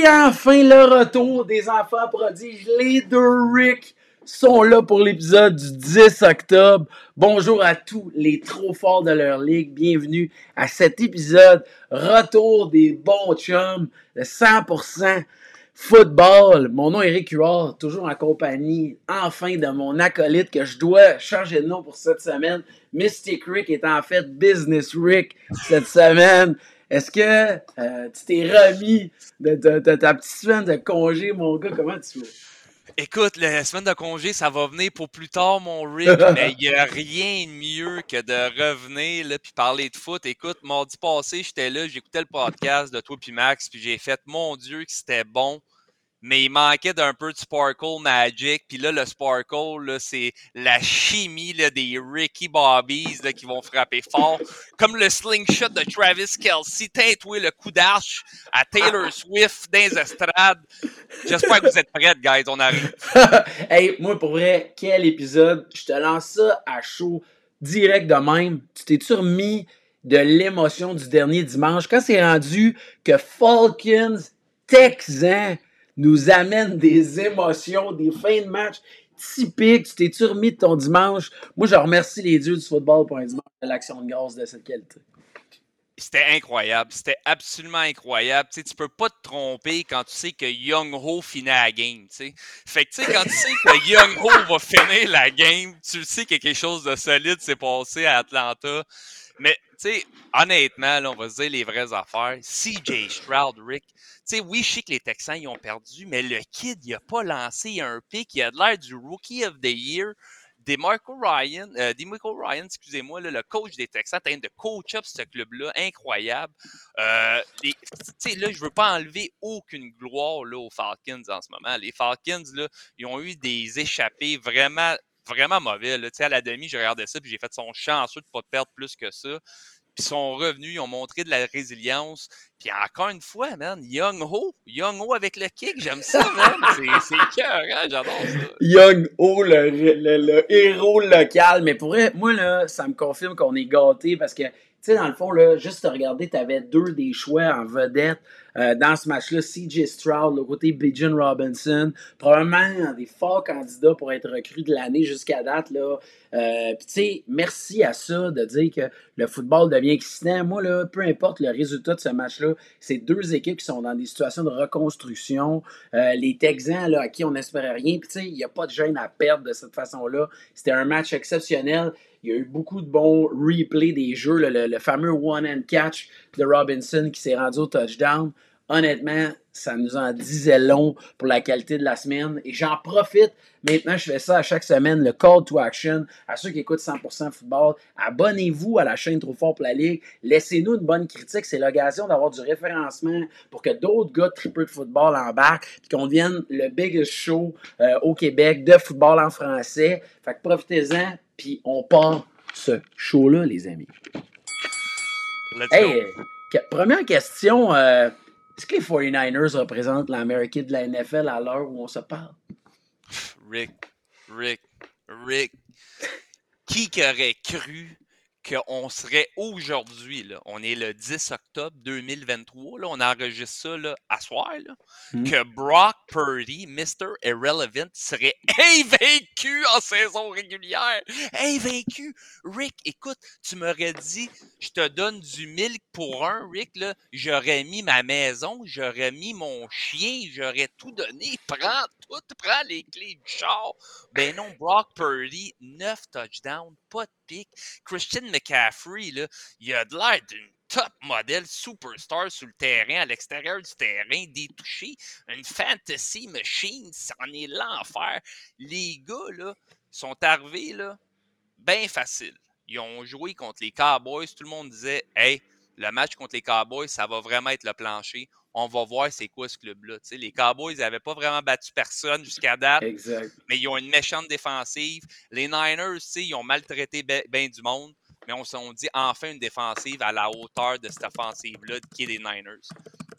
Oui, enfin le retour des enfants prodiges. Les deux Rick sont là pour l'épisode du 10 octobre. Bonjour à tous les trop forts de leur ligue. Bienvenue à cet épisode retour des bons chums, de 100% football. Mon nom est Eric Huard, toujours en compagnie enfin de mon acolyte que je dois changer de nom pour cette semaine. Mystic Rick est en fait Business Rick cette semaine. Est-ce que euh, tu t'es remis de, ta petite semaine de congé, mon gars? Comment tu vas? Écoute, la semaine de congé, ça va venir pour plus tard, mon Rick, mais il n'y a rien de mieux que de revenir là, puis parler de foot. Écoute, mardi passé, j'étais là, j'écoutais le podcast de toi puis Max, puis j'ai fait, mon Dieu, que c'était bon mais il manquait d'un peu de Sparkle Magic. Puis là, le Sparkle, c'est la chimie là, des Ricky Bobbies là, qui vont frapper fort. Comme le slingshot de Travis Kelsey, teintoué le coup d'arche à Taylor Swift dans les estrades. J'espère que vous êtes prêts, guys. On arrive. hey, moi, pour vrai, quel épisode. Je te lance ça à chaud, direct de même. Tu t'es-tu remis de l'émotion du dernier dimanche? Quand c'est rendu que Falcons, Texans, nous amène des émotions, des fins de match typiques. Tu t'es-tu remis de ton dimanche? Moi, je remercie les dieux du football pour un dimanche de l'action de grâce de cette qualité. C'était incroyable. C'était absolument incroyable. Tu tu peux pas te tromper quand tu sais que Young Ho finit la game. Fait que tu sais, quand tu sais que Young Ho va finir la game, tu sais que quelque chose de solide s'est passé à Atlanta. Mais honnêtement, là, on va se dire les vraies affaires. CJ Stroud, Rick, oui, je sais que les Texans, ils ont perdu, mais le kid, il n'a pas lancé un pic. Il a de l'air du Rookie of the Year. DeMarco Ryan, euh, Ryan, excusez-moi, le coach des Texans, train de coach up ce club-là, incroyable. Euh, là, je veux pas enlever aucune gloire là, aux Falcons en ce moment. Les Falcons, là, ils ont eu des échappées vraiment, vraiment mauvais. Là. À la demi, j'ai regardé ça, puis j'ai fait son chanceux de pas perdre plus que ça. Puis sont revenus, ils ont montré de la résilience. Puis encore une fois, man, Young Ho, Young Ho avec le kick, j'aime ça, man. C'est cœur, hein? j'adore ça. Young Ho, le, le, héros local. Mais pour moi, là, ça me confirme qu'on est gâtés parce que tu sais, dans le fond, là, juste à regarder, tu avais deux des choix en vedette euh, dans ce match-là. CJ Stroud, le côté Bijan Robinson, probablement des forts candidats pour être recrues de l'année jusqu'à date. Euh, Puis, tu sais, merci à ça de dire que le football devient excitant. Moi, là, peu importe le résultat de ce match-là, c'est deux équipes qui sont dans des situations de reconstruction. Euh, les Texans, là, à qui on n'espérait rien. Puis, tu sais, il n'y a pas de gêne à perdre de cette façon-là. C'était un match exceptionnel. Il y a eu beaucoup de bons replays des jeux, le, fameux one-and catch de Robinson qui s'est rendu au touchdown. Honnêtement, ça nous en disait long pour la qualité de la semaine. Et j'en profite. Maintenant, je fais ça à chaque semaine, le call to action. À ceux qui écoutent 100% football, abonnez-vous à la chaîne Trop Fort pour la Ligue. Laissez-nous une bonne critique. C'est l'occasion d'avoir du référencement pour que d'autres gars triple de football embarquent et qu'on devienne le biggest show euh, au Québec de football en français. Fait que profitez-en puis on part ce show-là, les amis. hey, première question. Euh, est-ce que les 49ers représentent l'Amérique de la NFL à l'heure où on se parle? Rick, Rick, Rick. Qui aurait cru qu'on serait aujourd'hui, on est le 10 octobre 2023, là, on enregistre ça là, à soir, hmm. que Brock Purdy, Mr. Irrelevant, serait invaincu en saison régulière. Invaincu! Rick, écoute, tu m'aurais dit, je te donne du milk pour un, Rick, là, j'aurais mis ma maison, j'aurais mis mon chien, j'aurais tout donné. Prends tout, prends les clés du char. Ben non, Brock Purdy, 9 touchdowns, pas de Christian McCaffrey, là, il a de l'air d'une top modèle superstar sur le terrain, à l'extérieur du terrain, des une fantasy machine, c'en est l'enfer. Les gars, sont arrivés, bien facile. Ils ont joué contre les Cowboys, tout le monde disait, hey, le match contre les Cowboys, ça va vraiment être le plancher. On va voir c'est quoi ce club-là. Les Cowboys n'avaient pas vraiment battu personne jusqu'à date. Mais ils ont une méchante défensive. Les Niners, ils ont maltraité bien du monde. Mais on s'est dit enfin une défensive à la hauteur de cette offensive-là qui est les Niners.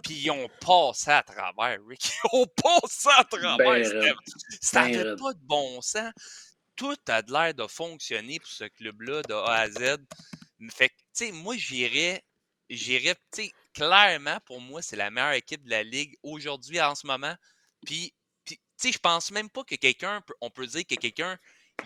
Puis ils ont passé à travers, Rick. Ils ont passé à travers. Ben ça n'avait ben pas de bon sens. Tout a l'air de fonctionner pour ce club-là de A à Z. Fait que, tu sais, moi, j'irais j'irais, tu sais, clairement, pour moi, c'est la meilleure équipe de la Ligue aujourd'hui, en ce moment. Puis, tu sais, je pense même pas que quelqu'un, on peut dire que quelqu'un,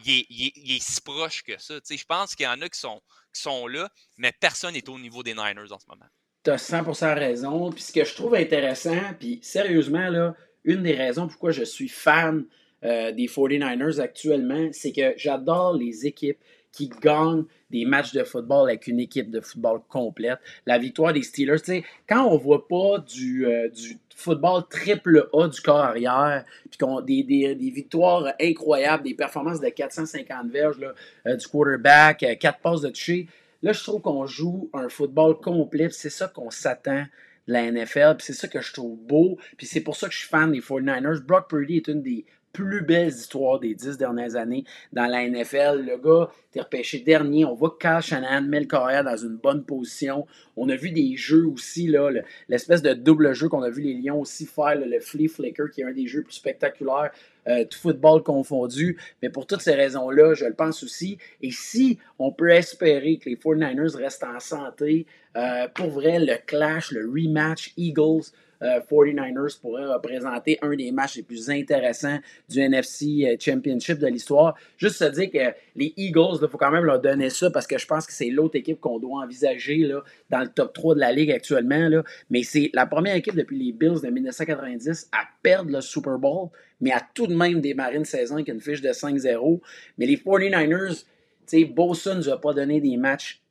il est, si proche que ça. Tu sais, je pense qu'il y en a qui sont, là, mais personne n'est au niveau des Niners en ce moment. Tu as 100% raison. Puis ce que je trouve intéressant, puis sérieusement, là, une des raisons pourquoi je suis fan euh, des 49ers actuellement, c'est que j'adore les équipes qui gagnent des matchs de football avec une équipe de football complète. La victoire des Steelers, tu sais, quand on voit pas du, euh, football triple A du corps arrière, puis qu'on des, des, des, victoires incroyables, des performances de 450 verges là, euh, du quarterback, 4 passes de toucher, là, je trouve qu'on joue un football complet, c'est ça qu'on s'attend de la NFL, puis c'est ça que je trouve beau, puis c'est pour ça que je suis fan des 49ers. Brock Purdy est une des plus belles histoires des dix dernières années dans la NFL. Le gars était repêché dernier. On voit Kyle Shanahan met le dans une bonne position. On a vu des jeux aussi, l'espèce de double jeu qu'on a vu les Lions aussi faire, le Flea Flicker, qui est un des jeux plus spectaculaires, euh, football confondu. Mais pour toutes ces raisons-là, je le pense aussi. Et si on peut espérer que les 49ers restent en santé, euh, pour vrai, le clash, le rematch Eagles 49ers euh, pourraient représenter un des matchs les plus intéressants du NFC euh, Championship de l'histoire. Juste se dire que les Eagles, il faut quand même leur donner ça parce que je pense que c'est l'autre équipe qu'on doit envisager dans le top 3 de la Ligue actuellement. Mais c'est la première équipe depuis les Bills de 1990 à perdre le Super Bowl, mais à tout de même démarrer une saison avec une fiche de 5-0. Mais les 49ers, tu sais, Bosa ne a pas donné des matchs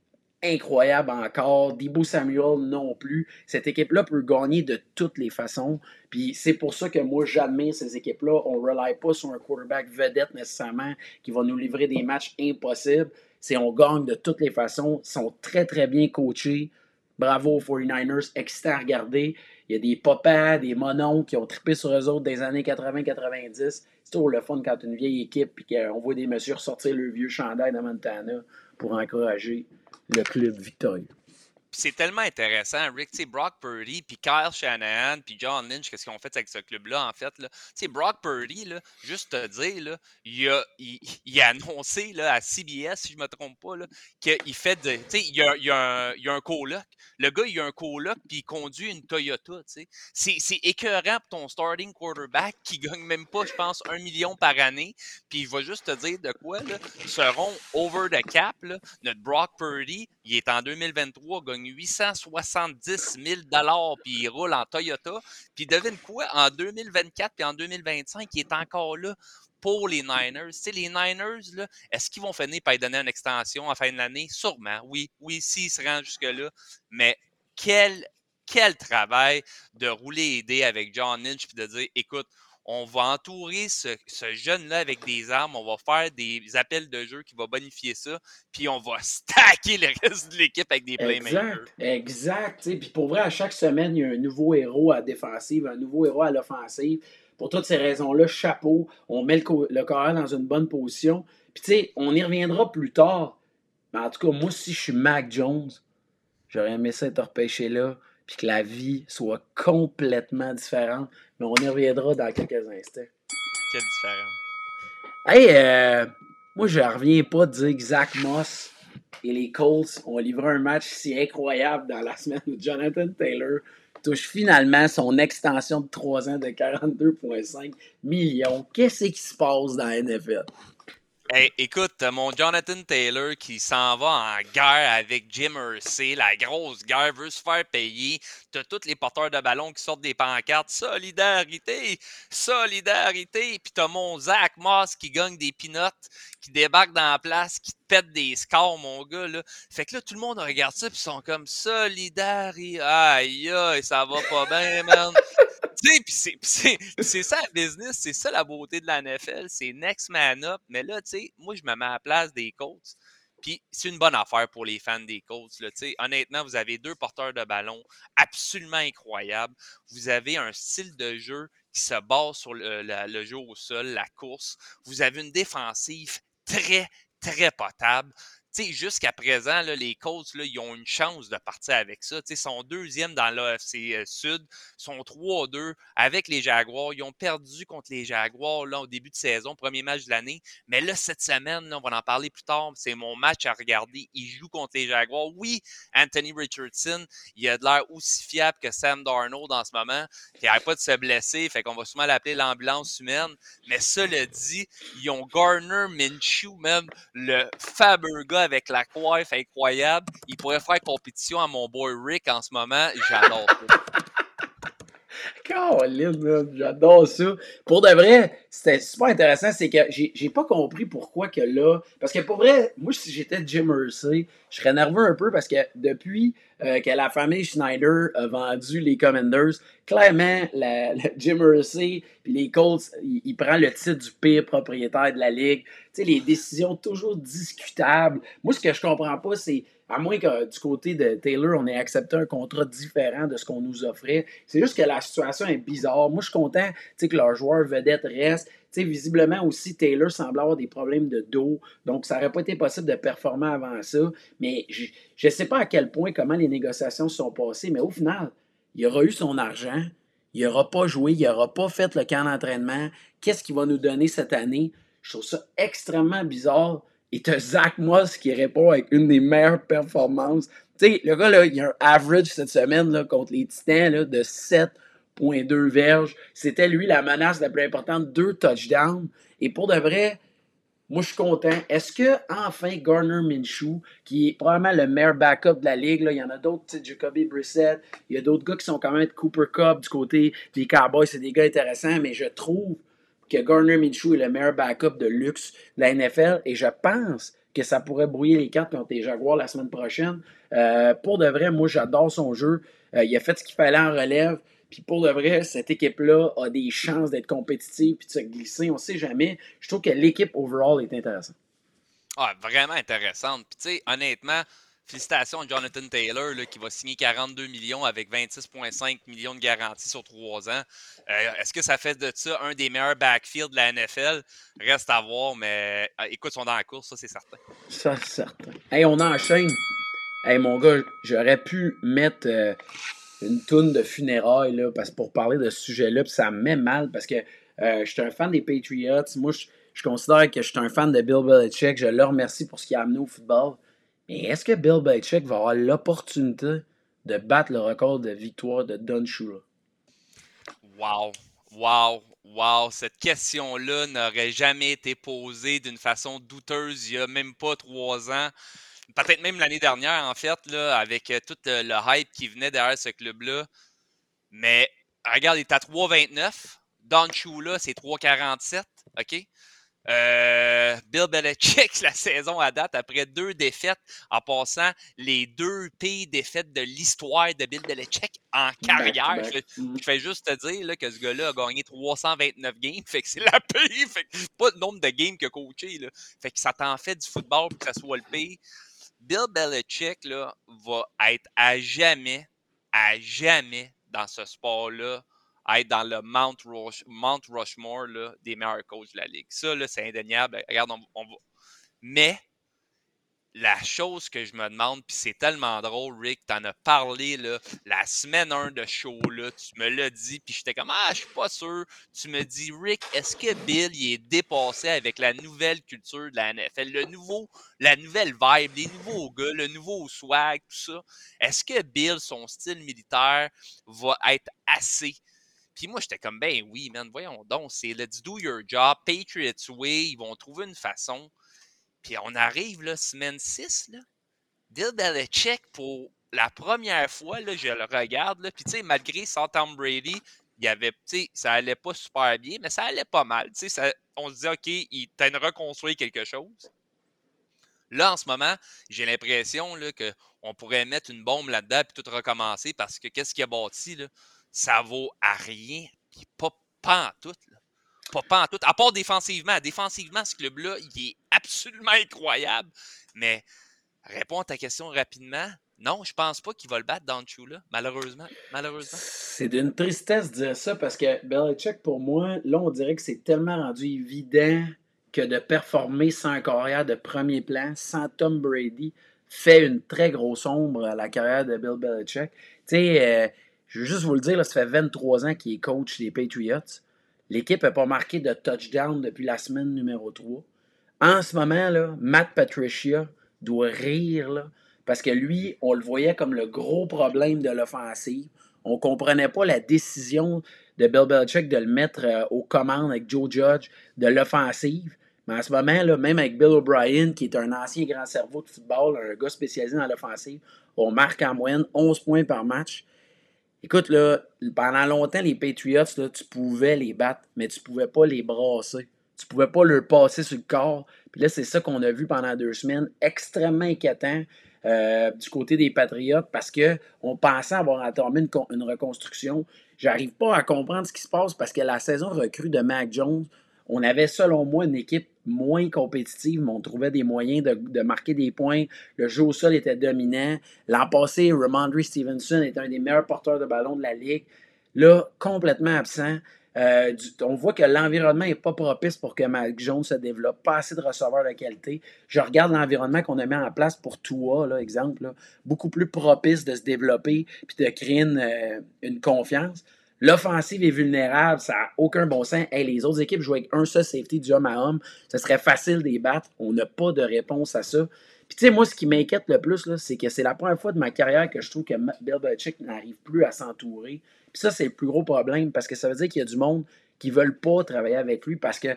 incroyable encore. Debo Samuel non plus. Cette équipe-là peut gagner de toutes les façons. Puis c'est pour ça que moi, j'admire ces équipes-là. On ne rely pas sur un quarterback vedette nécessairement qui va nous livrer des matchs impossibles. C'est on gagne de toutes les façons. Ils sont très, très bien coachés. Bravo aux 49ers, excitant à regarder. Il y a des papas, des monons qui ont trippé sur eux autres des années 80-90. C'est toujours le fun quand une vieille équipe et qu'on voit des messieurs sortir le vieux chandail de Montana pour encourager le club victorieux. C'est tellement intéressant, Rick. Tu Brock Purdy, puis Kyle Shanahan, puis John Lynch, qu'est-ce qu'ils ont fait avec ce club-là, en fait. Là? Tu sais, Brock Purdy, là, juste te dire, là, il, a, il, a annoncé là, à CBS, si je ne me trompe pas, qu'il fait de. Tu sais, il y a, il, un, a un coloc. Le gars, il a un coloc, puis il conduit une Toyota. Tu sais. C'est écœurant pour ton starting quarterback qui gagne même pas, je pense, un million par année. Puis il va juste te dire de quoi, là, seront over the cap. Là. Notre Brock Purdy, il est en 2023, gagne 870 000 puis il roule en Toyota. Puis devine quoi, en 2024 et en 2025, il est encore là pour les Niners. Tu les Niners, est-ce qu'ils vont finir par lui donner une extension à fin de l'année? Sûrement, oui. Oui, s'ils se rendent jusque-là. Mais quel, quel travail de rouler et aider avec John Lynch puis de dire, écoute, on va entourer ce, jeune-là avec des armes, on va faire des appels de jeu qui vont bonifier ça, puis on va stacker le reste de l'équipe avec des playmakers. Exact, exact. Puis pour vrai, à chaque semaine, il y a un nouveau héros à défensive, un nouveau héros à l'offensive. Pour toutes ces raisons-là, chapeau, on met le, le corps dans une bonne position. Puis tu sais, on y reviendra plus tard. Mais en tout cas, moi, si je suis Mac Jones, j'aurais aimé ça être repêché là puis que la vie soit complètement différente. Mais on y reviendra dans quelques instants. Quelle différence. Hey, euh, moi, je reviens pas de dire que Zach Moss et les Colts ont livré un match si incroyable dans la semaine où Jonathan Taylor touche finalement son extension de 3 ans de 42,5 millions. Qu'est-ce qui se passe dans la NFL? Hey, écoute, mon Jonathan Taylor qui s'en va en guerre avec Jim Hersey, la grosse guerre, veut se faire payer. T'as tous les porteurs de ballon qui sortent des pancartes. Solidarité! Solidarité! Puis t'as mon Zach Moss qui gagne des pinottes, qui débarque dans la place, qui te pète des scores, mon gars. Là. Fait que là, tout le monde regarde ça, puis ils sont comme Solidarité! Aïe, aïe, ça va pas bien, man! C'est ça le business, c'est ça la beauté de la NFL, c'est next man up. Mais là, tu sais, moi, je me mets à la place des Colts. Puis c'est une bonne affaire pour les fans des Colts. Là, honnêtement, vous avez deux porteurs de ballon absolument incroyables. Vous avez un style de jeu qui se base sur le, le jeu au sol, la course. Vous avez une défensive très, très potable jusqu'à présent, les Colts, ils ont une chance de partir avec ça. Ils sont deuxième dans l'AFC euh, Sud, sont 3-2 avec les Jaguars. Ils ont perdu contre les Jaguars là, au début de saison, premier match de l'année. Mais là, cette semaine, on va en parler plus tard, c'est mon match à regarder. Ils jouent contre les Jaguars. Oui, Anthony Richardson, il a de l'air aussi fiable que Sam Darnold en ce moment. Il n'arrête pas de se blesser, fait qu'on va souvent l'appeler l'ambulance humaine. Mais cela dit, ils ont Garner Minshew, même le fameux gars avec la coiffe incroyable. Il pourrait faire compétition à mon boy Rick en ce moment. J'adore ça. j'adore ça. Pour de vrai, c'était super intéressant. C'est que j'ai pas compris pourquoi que là. Parce que pour vrai, moi, si j'étais Jim Mercy, je serais nerveux un peu parce que depuis euh, que la famille Schneider a vendu les Commanders, clairement, la, Jim Mercy puis les Colts, il, prend le titre du pire propriétaire de la ligue. Tu sais, les décisions toujours discutables. Moi, ce que je comprends pas, c'est à moins que du côté de Taylor, on ait accepté un contrat différent de ce qu'on nous offrait. C'est juste que la situation est bizarre. Moi, je suis content que leur joueur vedette reste. visiblement aussi, Taylor semble avoir des problèmes de dos. Donc, ça n'aurait pas été possible de performer avant ça. Mais je ne sais pas à quel point, comment les négociations sont passées. Mais au final, il aura eu son argent. Il n'aura pas joué. Il n'aura pas fait le camp d'entraînement. Qu'est-ce qu'il va nous donner cette année? Je trouve ça extrêmement bizarre et t'as Zach Moss qui répond avec une des meilleures performances. Tu sais, le gars, là, il a un average cette semaine contre les Titans de 7,2 verges. C'était lui la menace la plus importante, deux touchdowns. Et pour de vrai, moi, je suis content. Est-ce que, enfin, Garner Minshew, qui est probablement le meilleur backup de la ligue, il y en a d'autres, Jacoby Brissett, il y a d'autres gars qui sont quand même Cooper Cup du côté des Cowboys, c'est des gars intéressants, mais je trouve que Garner Minshew est le meilleur backup de luxe de la NFL et je pense que ça pourrait brouiller les cartes contre les Jaguars la semaine prochaine. Euh, pour de vrai, moi, j'adore son jeu. Euh, il a fait ce qu'il fallait en relève. Puis pour de vrai, cette équipe-là a des chances d'être compétitive puis de se glisser. On ne sait jamais. Je trouve que l'équipe overall est intéressante. Ah, vraiment intéressante. Puis tu sais, honnêtement, Félicitations à Jonathan Taylor qui va signer 42 millions avec 26,5 millions de garanties sur trois ans. Euh, est-ce que ça fait de ça un des meilleurs backfields de la NFL? Reste à voir, mais euh, écoute, ils sont dans la course, ça c'est certain. Ça c'est certain. Hey, on enchaîne. Hey mon gars, j'aurais pu mettre euh, une toune de funérailles là, parce, pour parler de ce sujet-là, ça me met mal parce que je suis un fan des Patriots. Moi, je, je considère que je suis un fan de Bill Belichick. Je le remercie pour ce qu'il a amené au football. Mais est-ce que Bill Belichick va avoir l'opportunité de battre le record de victoire de Don Shula? Wow! Wow! Wow! Cette question-là n'aurait jamais été posée d'une façon douteuse il n'y a même pas trois ans. Peut-être même l'année dernière, en fait, là, avec euh, tout euh, le hype qui venait derrière ce club-là. Mais regarde, il est à 3,29. Don Shula, c'est 3,47. OK? Euh, Bill Belichick, la saison à date, après deux défaites, en passant les deux pires défaites de l'histoire de Bill Belichick en carrière. Je, fais juste te dire là, que ce gars-là a gagné 329 games, fait que c'est la pire, fait que pas le nombre de games que coaché. Là. Fait que ça t'en fait du football pour que ça soit le pire. Bill Belichick là, va être à jamais, à jamais dans ce sport-là être dans le Mount, Rushmore des meilleurs coachs de la ligue. Ça, c'est indéniable. Regarde, on, va... Mais la chose que je me demande, puis c'est tellement drôle, Rick, t'en as parlé là, la semaine 1 de show, là, tu me l'as dit, puis j'étais comme Ah, je suis pas sûr. Tu me dis, Rick, est-ce que Bill il est dépassé avec la nouvelle culture de la NFL, le nouveau, la nouvelle vibe, les nouveaux gars, le nouveau swag, tout ça? Est-ce que Bill, son style militaire, va être assez puis moi, j'étais comme, ben oui, man, voyons donc, c'est let's do your job, Patriots way, ils vont trouver une façon. Puis on arrive, là, semaine 6, là, Bill Belichick, pour la première fois, là, je le regarde, là, puis tu sais, malgré sans Tom Brady, il y avait, ça allait pas super bien, mais ça allait pas mal, sais, on se dit, OK, il t'a de reconstruire quelque chose. Là, en ce moment, j'ai l'impression qu'on pourrait mettre une bombe là-dedans et tout recommencer parce que qu'est-ce qu'il a bâti? Là? Ça vaut à rien. Puis pas, en tout. Pas, tout. À part défensivement. Défensivement, ce club-là, il est absolument incroyable. Mais réponds à ta question rapidement. Non, je pense pas qu'il va le battre dans là, malheureusement. malheureusement. C'est d'une tristesse de dire ça parce que Belichick, pour moi, là, on dirait que c'est tellement rendu évident que de performer sans un carrière de premier plan, sans Tom Brady, fait une très grosse ombre à la carrière de Bill Belichick. Tu sais, euh, je veux juste vous le dire, ça fait 23 ans qu'il est coach des Patriots. L'équipe n'a pas marqué de touchdown depuis la semaine numéro 3. En ce moment, là, Matt Patricia doit rire parce que lui, on le voyait comme le gros problème de l'offensive. On ne comprenait pas la décision de Bill Belichick de le mettre euh, aux commandes avec Joe Judge de l'offensive. Mais en ce moment, là, même avec Bill O'Brien, qui est un ancien grand cerveau de football, un gars spécialisé dans l'offensive, on marque en moyenne 11 points par match. Écoute, là, pendant longtemps, les Patriots, là, tu pouvais les battre, mais tu pouvais pas les brasser. Tu pouvais pas leur passer sur le corps. Puis là, c'est ça qu'on a vu pendant deux semaines, extrêmement inquiétant. Euh, du côté des Patriotes parce qu'on pensait avoir entamé une, une reconstruction. J'arrive pas à comprendre ce qui se passe parce que la saison recrue de Mac Jones, on avait selon moi une équipe moins compétitive, mais on trouvait des moyens de, marquer des points. Le jeu au sol était dominant. L'an passé, Ramondre Stevenson était un des meilleurs porteurs de ballon de la ligue. Là, complètement absent. Euh, on voit que l'environnement n'est pas propice pour que Mac Jones se développe. Pas assez de receveurs de qualité. Je regarde l'environnement qu'on a mis en place pour Tua, là, exemple, beaucoup plus propice de se développer puis de créer une, euh, confiance. L'offensive est vulnérable, ça n'a aucun bon sens. les autres équipes jouent avec un seul safety du homme à homme. Ce serait facile de les battre. On n'a pas de réponse à ça. Puis, tu sais, moi, ce qui m'inquiète le plus, c'est que c'est la première fois de ma carrière que je trouve que Bill Belichick n'arrive plus à s'entourer puis ça, c'est le plus gros problème parce que ça veut dire qu'il y a du monde qui ne veulent pas travailler avec lui parce que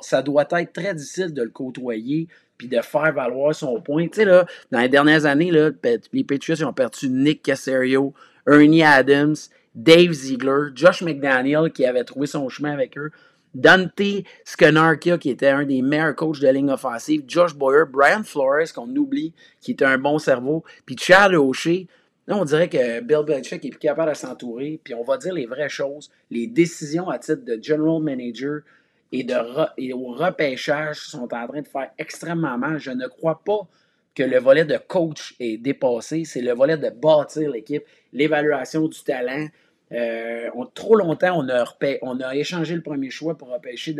ça doit être très difficile de le côtoyer puis de faire valoir son point. Tu sais, là, dans les dernières années, les Patriots ont perdu Nick Casario, Ernie Adams, Dave Ziegler, Josh McDaniel qui avait trouvé son chemin avec eux, Dante Scanarkia qui était un des meilleurs coachs de ligne offensive, Josh Boyer, Brian Flores qu'on oublie qui était un bon cerveau, puis Chad O'Shea. Là, on dirait que Bill Belichick est plus capable de s'entourer, puis on va dire les vraies choses. Les décisions à titre de general manager et, de et au repêchage sont en train de faire extrêmement mal. Je ne crois pas que le volet de coach est dépassé. C'est le volet de bâtir l'équipe, l'évaluation du talent. Euh, trop longtemps, on a, on a échangé le premier choix pour repêcher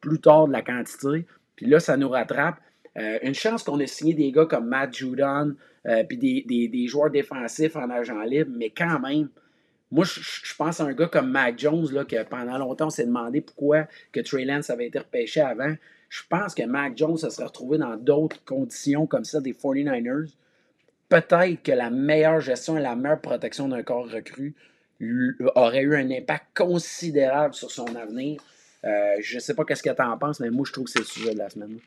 plus tard de la quantité. Puis là, ça nous rattrape. Euh, une chance qu'on ait signé des gars comme Matt Judon, euh, puis des, joueurs défensifs en agent libre, mais quand même, moi, je, pense à un gars comme Mac Jones, là, que pendant longtemps, on s'est demandé pourquoi que Trey Lance avait été repêché avant. Je pense que Mac Jones se serait retrouvé dans d'autres conditions comme ça des 49ers. Peut-être que la meilleure gestion et la meilleure protection d'un corps recru aurait eu un impact considérable sur son avenir. Euh, je ne sais pas qu'est-ce que tu en penses, mais moi, je trouve que c'est le sujet de la semaine.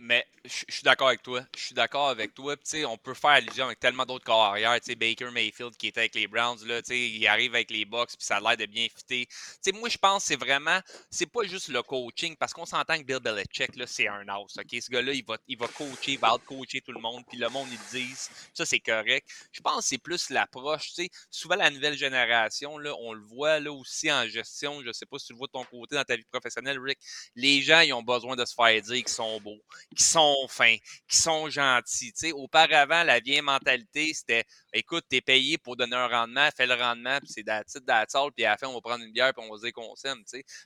Mais je suis d'accord avec toi. Je suis d'accord avec toi. on peut faire allusion avec tellement d'autres corps arrière. Baker Mayfield qui était avec les Browns, là, il arrive avec les Bucks, puis ça a l'air de bien fitter. moi, je pense que c'est vraiment, c'est pas juste le coaching, parce qu'on s'entend que Bill Belichick, c'est un house. ok? Ce gars-là, il va, il va coacher, il va out-coacher tout le monde, puis le monde, ils disent, ça, c'est correct. Je pense que c'est plus l'approche. Souvent, la nouvelle génération, là, on le voit là aussi en gestion. Je sais pas si tu le vois de ton côté dans ta vie professionnelle, Rick. Les gens, ils ont besoin de se faire dire qu'ils sont beaux qui sont qui sont gentils. auparavant, la vieille mentalité, c'était écoute, t'es payé pour donner un rendement, fais le rendement, puis c'est d'attitude d'attitude, puis à la fin, on va prendre une bière, puis on va se dire qu'on s'aime.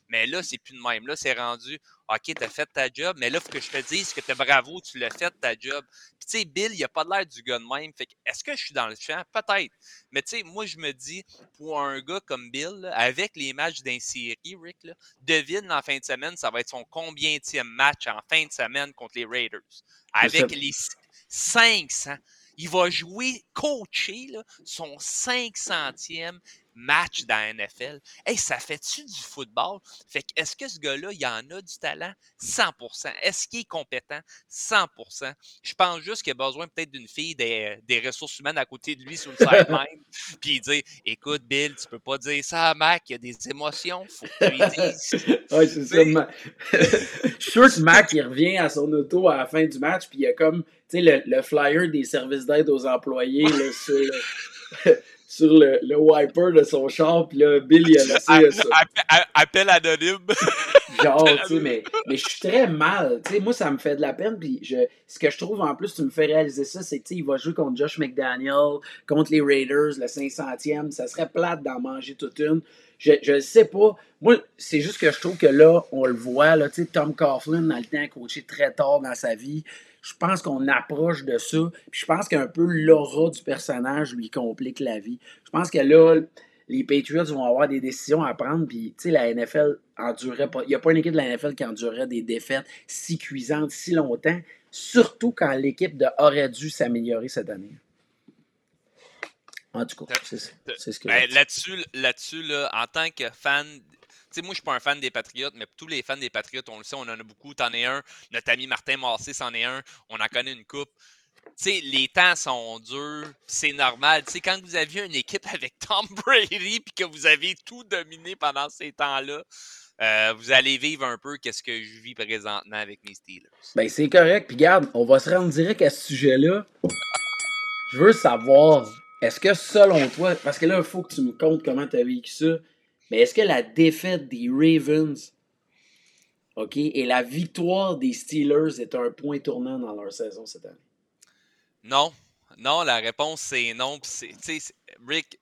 Mais là, c'est plus de même. Là, c'est rendu OK, t'as fait ta job, mais là, faut que je te dise que t'es bravo, tu l'as fait ta job. Puis, tu sais, Bill, il a pas l'air du gars de même. Fait est-ce que je suis dans le champ? Peut-être. Mais, tu sais, moi, je me dis, pour un gars comme Bill, avec les matchs d'un série, Rick, là, devine en fin de semaine, ça va être son combienième match en fin de semaine contre les Raiders. Avec les 500. Il va jouer, coacher là, son 500e match dans la NFL. Hey, ça fait-tu du football? Fait que est-ce que ce gars-là, il en a du talent? 100% Est-ce qu'il est compétent? 100% Je pense juste qu'il a besoin peut-être d'une fille des, ressources humaines à côté de lui sur le sideline. puis il dit Écoute, Bill, tu peux pas dire ça à Mac, il y a des émotions, faut que tu dises. oui, c'est ça. Je suis sûr que Mac, il revient à son auto à la fin du match, puis il y a comme sais, le, flyer des services d'aide aux employés là, sur sur le, le, wiper de son char, puis là, Bill, il a laissé ça. Appel anonyme. Genre, tu sais, mais, mais je suis très mal. Tu sais, moi, ça me fait de la peine, puis je, ce que je trouve en plus, tu me fais réaliser ça, c'est que, tu sais, il va jouer contre Josh McDaniel, contre les Raiders, le 500e. Ça serait plate d'en manger toute une. je ne sais pas. Moi, c'est juste que je trouve que là, on le voit, là, Tom Coughlin, dans le temps, a coaché très tard dans sa vie. Je pense qu'on approche de ça. Puis je pense qu'un peu l'aura du personnage lui complique la vie. Je pense que là, les Patriots vont avoir des décisions à prendre. Puis, tu sais, la NFL endurerait pas. Il n'y a pas une équipe de la NFL qui endurerait des défaites si cuisantes si longtemps, surtout quand l'équipe de aurait dû s'améliorer cette année. En tout cas, c'est ce que. Ben, là-dessus, là-dessus là, en tant que fan sais, moi, je suis pas un fan des Patriotes, mais tous les fans des Patriotes, on le sait, on en a beaucoup. T'en es un. Notre ami Martin Massé c'en est un. On en connaît une coupe. Tu sais, les temps sont durs, c'est normal. Tu sais, quand vous aviez une équipe avec Tom Brady puis que vous avez tout dominé pendant ces temps-là, euh, vous allez vivre un peu qu'est-ce que je vis présentement avec mes Steelers. Ben, c'est correct. Puis, garde, on va se rendre direct à ce sujet-là. Je veux savoir, est-ce que selon toi, parce que là, il faut que tu me comptes comment tu as vécu ça. Mais est-ce que la défaite des Ravens et la victoire des Steelers est un point tournant dans leur saison cette année? Non. Non, la réponse c'est non. Rick,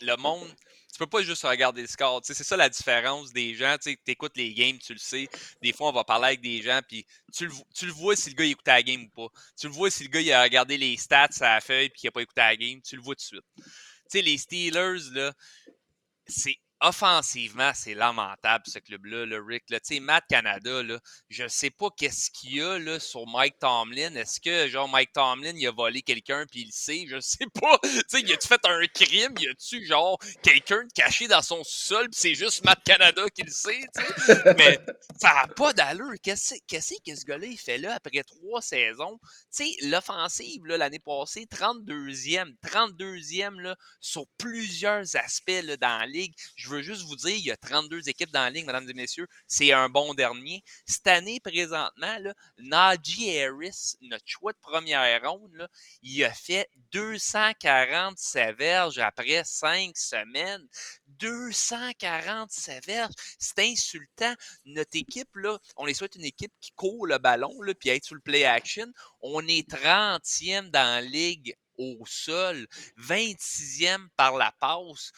le monde, tu peux pas juste regarder le score. C'est ça la différence des gens. Tu écoutes les games, tu le sais. Des fois, on va parler avec des gens, puis tu, le, vois si le gars il écoutait la game ou pas. Tu le vois si le gars il a regardé les stats à la feuille puis qu'il n'a pas écouté la game. Tu le vois tout de suite. Tu sais, les Steelers, là, c'est offensivement, c'est lamentable ce club-là, le Rick. Là. Matt Canada, là, je ne sais pas qu'est-ce qu'il y a là, sur Mike Tomlin. Est-ce que genre Mike Tomlin a volé quelqu'un puis il le sait? Je ne sais pas. sais, il a-tu fait un crime? Il a-tu genre quelqu'un caché dans son sol puis c'est juste Matt Canada qui le sait? Mais ça n'a pas d'allure. Qu'est-ce que ce gars-là il fait là après trois saisons? L'offensive l'année passée, 32e, 32e là, sur plusieurs aspects dans la ligue. Veux juste vous dire, il y a 32 équipes dans la ligue, mesdames et messieurs. C'est un bon dernier. Cette année, présentement, là, Harris, notre choix de première ronde, il a fait 247 verges après cinq semaines. 247 verges. C'est insultant. Notre équipe, là, on les souhaite une équipe qui court le ballon, là, puis être sur le play action. On est 30e dans la ligue au sol, 26e par la passe,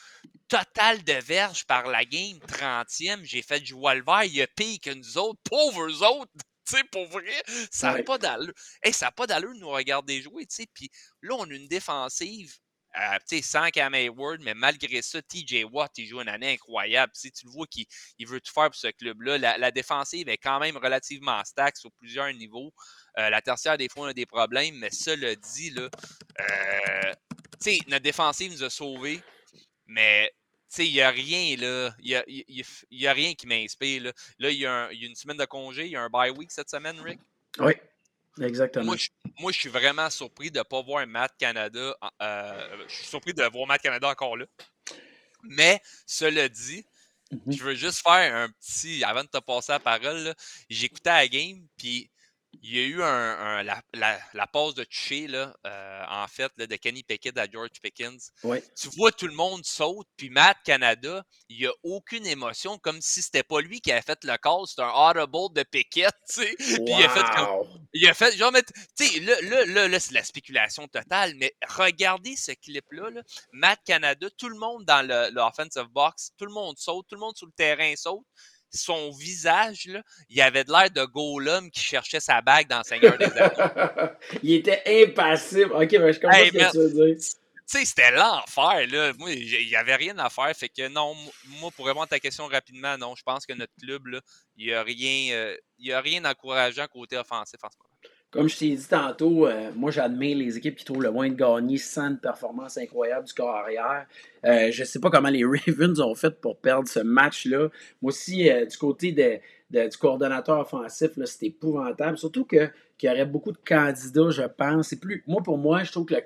total de verges par la game, 30e. J'ai fait du vert, il a pire que nous autres, pauvres autres. Tu sais, pour vrai, ça n'a pas d'allure. ça n'a pas d'allure de nous regarder jouer, tu sais. Puis là, on a une défensive euh, sais, sans Cam Hayward, mais malgré ça, TJ Watt, il joue une année incroyable. tu le vois qu'il veut tout faire pour ce club-là. La, défensive est quand même relativement stack sur plusieurs niveaux. Euh, la tertiaire, des fois, on a des problèmes, mais ça le dit, là, euh, notre défensive nous a sauvés, mais il n'y a rien, là. Il n'y a, rien qui m'inspire. Là, là il, y a une semaine de congé, il y a un bye week cette semaine, Rick. Oui, exactement. Moi, je, suis vraiment surpris de ne pas voir Matt Canada. Euh, je suis surpris de voir Matt Canada encore là. Mais, cela dit, mm-hmm. je veux juste faire un petit. Avant de te passer la parole, j'écoutais la game, puis il y a eu un, la, la, la, pause de toucher, là, euh, en fait, là, de Kenny Pickett à George Pickens. Tu vois, tout le monde saute, puis Matt Canada, il n'y a aucune émotion, comme si c'était pas lui qui avait fait le call, c'était un audible de Pickett, tu sais. Puis il a fait comme, Il a fait, genre, tu sais, là, là, là, là c'est la spéculation totale, mais regardez ce clip-là, là, Matt Canada, tout le monde dans l'offensive box, tout le monde saute, tout le monde sur le terrain saute son visage, là, il avait de l'air de Gollum qui cherchait sa bague dans Seigneur des Anneaux. il était impassible. Ok, mais je comprends ce que tu veux dire. Tu sais, c'était l'enfer, là. Moi, il n'y avait rien à faire. Fait que non, moi, pour répondre à ta question rapidement, non, je pense que notre club, là, il n'y a rien, euh, a rien d'encourageant côté offensif en ce moment. Comme je t'ai dit tantôt, euh, moi j'admire les équipes qui trouvent le moins de gagner sans une performance incroyable du corps arrière. Euh, je ne sais pas comment les Ravens ont fait pour perdre ce match-là. Moi aussi, euh, du côté du coordonnateur offensif, c'était épouvantable. Surtout qu'il y aurait beaucoup de candidats, je pense. plus, moi, pour moi, je trouve que le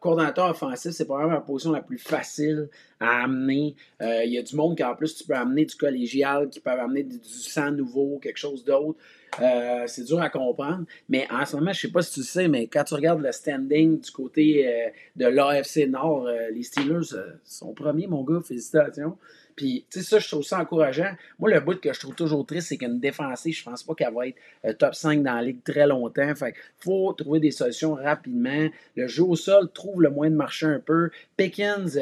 coordonnateur offensif, c'est probablement la position la plus facile à amener. Il y a du monde qui, en plus, tu peux amener du collégial, qui peut amener du sang nouveau, quelque chose d'autre. Euh, c'est dur à comprendre. Mais en ce moment, je ne sais pas si tu sais, mais quand tu regardes le standing du côté euh, de l'AFC Nord, euh, les Steelers sont premiers, mon gars. Félicitations. Puis, tu sais, ça, je trouve ça encourageant. Moi, le bout que je trouve toujours triste, c'est qu'une défensive, je pense pas qu'elle va être top 5 dans la ligue très longtemps. Fait faut trouver des solutions rapidement. Le jeu au sol trouve le moyen de marcher un peu. Pickens,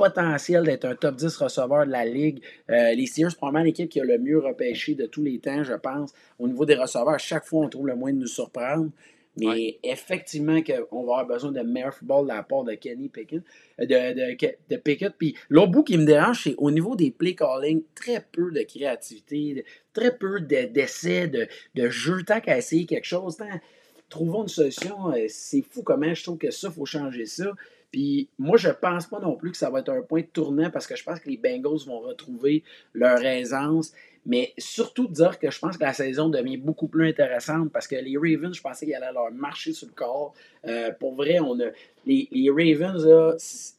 potentiel d'être un top 10 receveur de la Ligue. Euh, les Steelers, probablement l'équipe qui a le mieux repêché de tous les temps, je pense. Au niveau des receveurs, à chaque fois, on trouve le moyen de nous surprendre. Mais effectivement, qu'on va avoir besoin de meilleur football de la part de Kenny Pickett. Euh, de, de, de Pickett. Puis l'autre bout qui me dérange, c'est au niveau des play calling, très peu de créativité, très peu d'essais, de, de, jeux. Tant qu'à essayer quelque chose, trouvons une solution. Euh, c'est fou comment je trouve que ça, il faut changer ça. Puis moi, je pense pas non plus que ça va être un point tournant parce que je pense que les Bengals vont retrouver leur aisance. Mais surtout dire que je pense que la saison devient beaucoup plus intéressante parce que les Ravens, je pensais qu'ils allaient leur marcher sur le corps. Euh, pour vrai, on a, les, les Ravens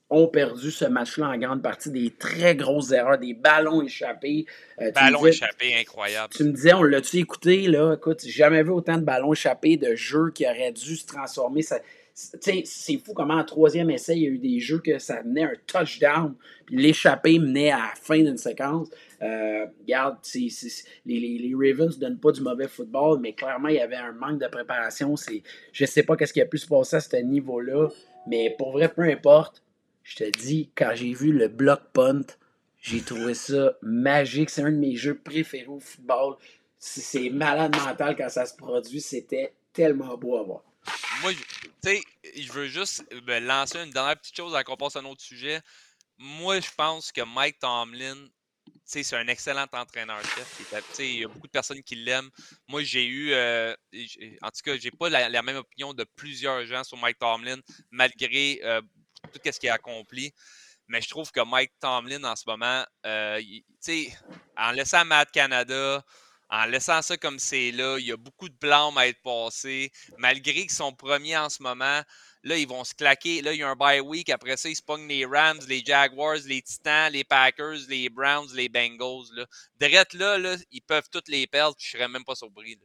ont perdu ce match-là en grande partie des très grosses erreurs, des ballons échappés. Euh, ballons échappés, incroyable. Tu me disais, on l'a-tu écouté, là? Écoute, j'ai jamais vu autant de ballons échappés, de jeux qui auraient dû se transformer. Ça, c'est fou comment en troisième essai, il y a eu des jeux que ça menait un touchdown, puis l'échappée menait à la fin d'une séquence. Euh, regarde, les, Ravens ne donnent pas du mauvais football, mais clairement, il y avait un manque de préparation. Je ne sais pas qu'est-ce qui a pu se passer à ce niveau-là, mais pour vrai, peu importe, je te dis, quand j'ai vu le block punt, j'ai trouvé ça magique. C'est un de mes jeux préférés au football. C'est malade mental quand ça se produit. C'était tellement beau à voir. Moi, tu sais, je veux juste me lancer une dernière petite chose avant qu'on passe à un autre sujet. Moi, je pense que Mike Tomlin, c'est un excellent entraîneur-chef. Il y a beaucoup de personnes qui l'aiment. Moi, j'ai eu, euh, en tout cas, j'ai pas la, même opinion de plusieurs gens sur Mike Tomlin, malgré euh, tout ce qu'il a accompli. Mais je trouve que Mike Tomlin, en ce moment, euh, en laissant Matt Canada, en laissant ça comme c'est là, il y a beaucoup de blâme à être passé. Malgré qu'ils sont premiers en ce moment, là, ils vont se claquer. Là, il y a un bye week. Après ça, ils se pognent les Rams, les Jaguars, les Titans, les Packers, les Browns, les Bengals. Là. Là, là, ils peuvent toutes les perdre, je serais même pas surpris.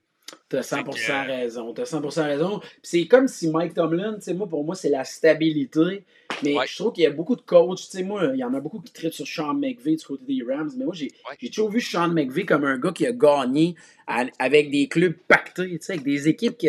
T'as 100% raison. T'as 100% raison. c'est comme si Mike Tomlin, tu sais, moi, pour moi, c'est la stabilité. Mais je trouve qu'il y a beaucoup de coachs. Tu sais, moi, il y en a beaucoup qui traitent sur Sean McVay du côté des Rams. Mais moi, j'ai toujours vu Sean McVay comme un gars qui a gagné avec des clubs pactés, tu sais, avec des équipes qui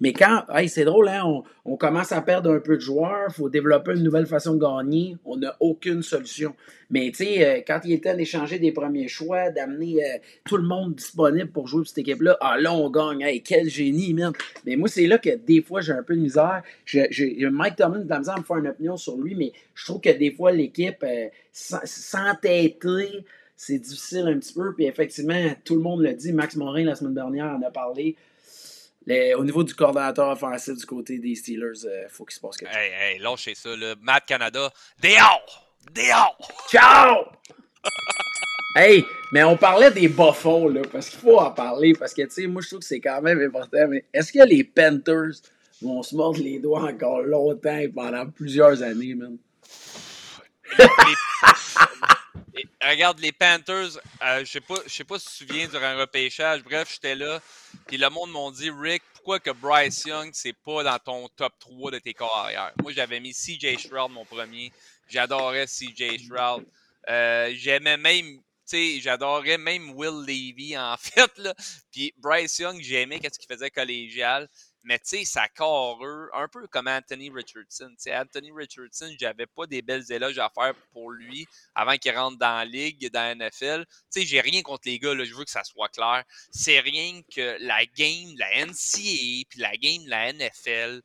mais quand, hey, c'est drôle, hein, on, commence à perdre un peu de joueurs, il faut développer une nouvelle façon de gagner, on n'a aucune solution. Mais tu sais, euh, quand il est temps d'échanger des premiers choix, d'amener euh, tout le monde disponible pour jouer pour cette équipe-là, ah là, on gagne. Hey, quel génie, man. Mais moi, c'est là que des fois, j'ai un peu de misère. Je, Mike Tomlin de la misère à me faire une opinion sur lui, mais je trouve que des fois, l'équipe, euh, s'entêter, c'est difficile un petit peu. Puis effectivement, tout le monde l'a dit. Max Morin, la semaine dernière, en a parlé au niveau du coordonnateur offensif du côté des Steelers, il euh, faut qu'il se passe quelque chose. Hey, hey, lâchez ça, là. Matt Canada, dehors! Dehors! Ciao! hey, mais on parlait des buffons, là, parce qu'il faut en parler, parce que, tu sais, moi, je trouve que c'est quand même important, mais est-ce que les Panthers vont se mordre les doigts encore longtemps et pendant plusieurs années, regarde, les Panthers, euh, je pas, sais pas si tu te souviens durant un repêchage, bref, j'étais là, puis le monde m'a dit, Rick, pourquoi que Bryce Young, c'est pas dans ton top 3 de tes corps arrière? Moi, j'avais mis CJ Stroud, mon premier. J'adorais CJ Stroud. Euh, j'aimais même, j'adorais même Will Levy, en fait, là. Puis Bryce Young, j'aimais qu'est-ce qu'il faisait collégial. Mais tu sais, ça carreux, un peu comme Anthony Richardson. sais, Anthony Richardson, j'avais pas des belles éloges à faire pour lui avant qu'il rentre dans la ligue, dans la NFL. Tu sais, j'ai rien contre les gars, je veux que ça soit clair. C'est rien que la game, la NCAA, puis la game, la NFL,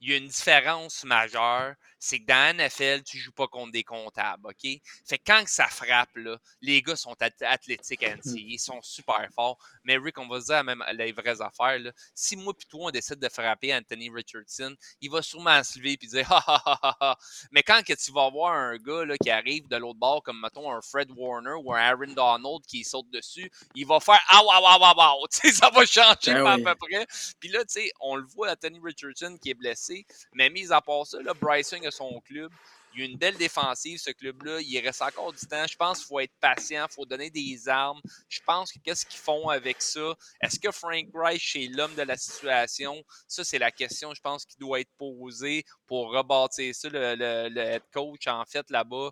il y a une différence majeure c'est que dans la NFL, tu ne joues pas contre des comptables, OK? Fait que quand ça frappe, là, les gars sont athlétiques à mmh. ils sont super forts. Mais Rick, on va se dire même les vraies affaires. Là. Si moi et toi, on décide de frapper Anthony Richardson, il va sûrement se lever et dire ha ha ha ha. Mais quand que tu vas voir un gars là, qui arrive de l'autre bord, comme mettons un Fred Warner ou un Aaron Donald qui saute dessus, il va faire ah waouh waouh waouh. Ça va changer ben à peu près. Puis là, tu sais, on le voit, Anthony Richardson qui est blessé. Mais mis à part ça, là, Bryson a son club. Il y a une belle défensive, ce club-là. Il reste encore du temps. Je pense qu'il faut être patient, il faut donner des armes. Je pense que qu'est-ce qu'ils font avec ça? Est-ce que Frank Reich est l'homme de la situation? Ça, c'est la question, je pense, qui doit être posée pour rebâtir ça, le, head coach, en fait, là-bas.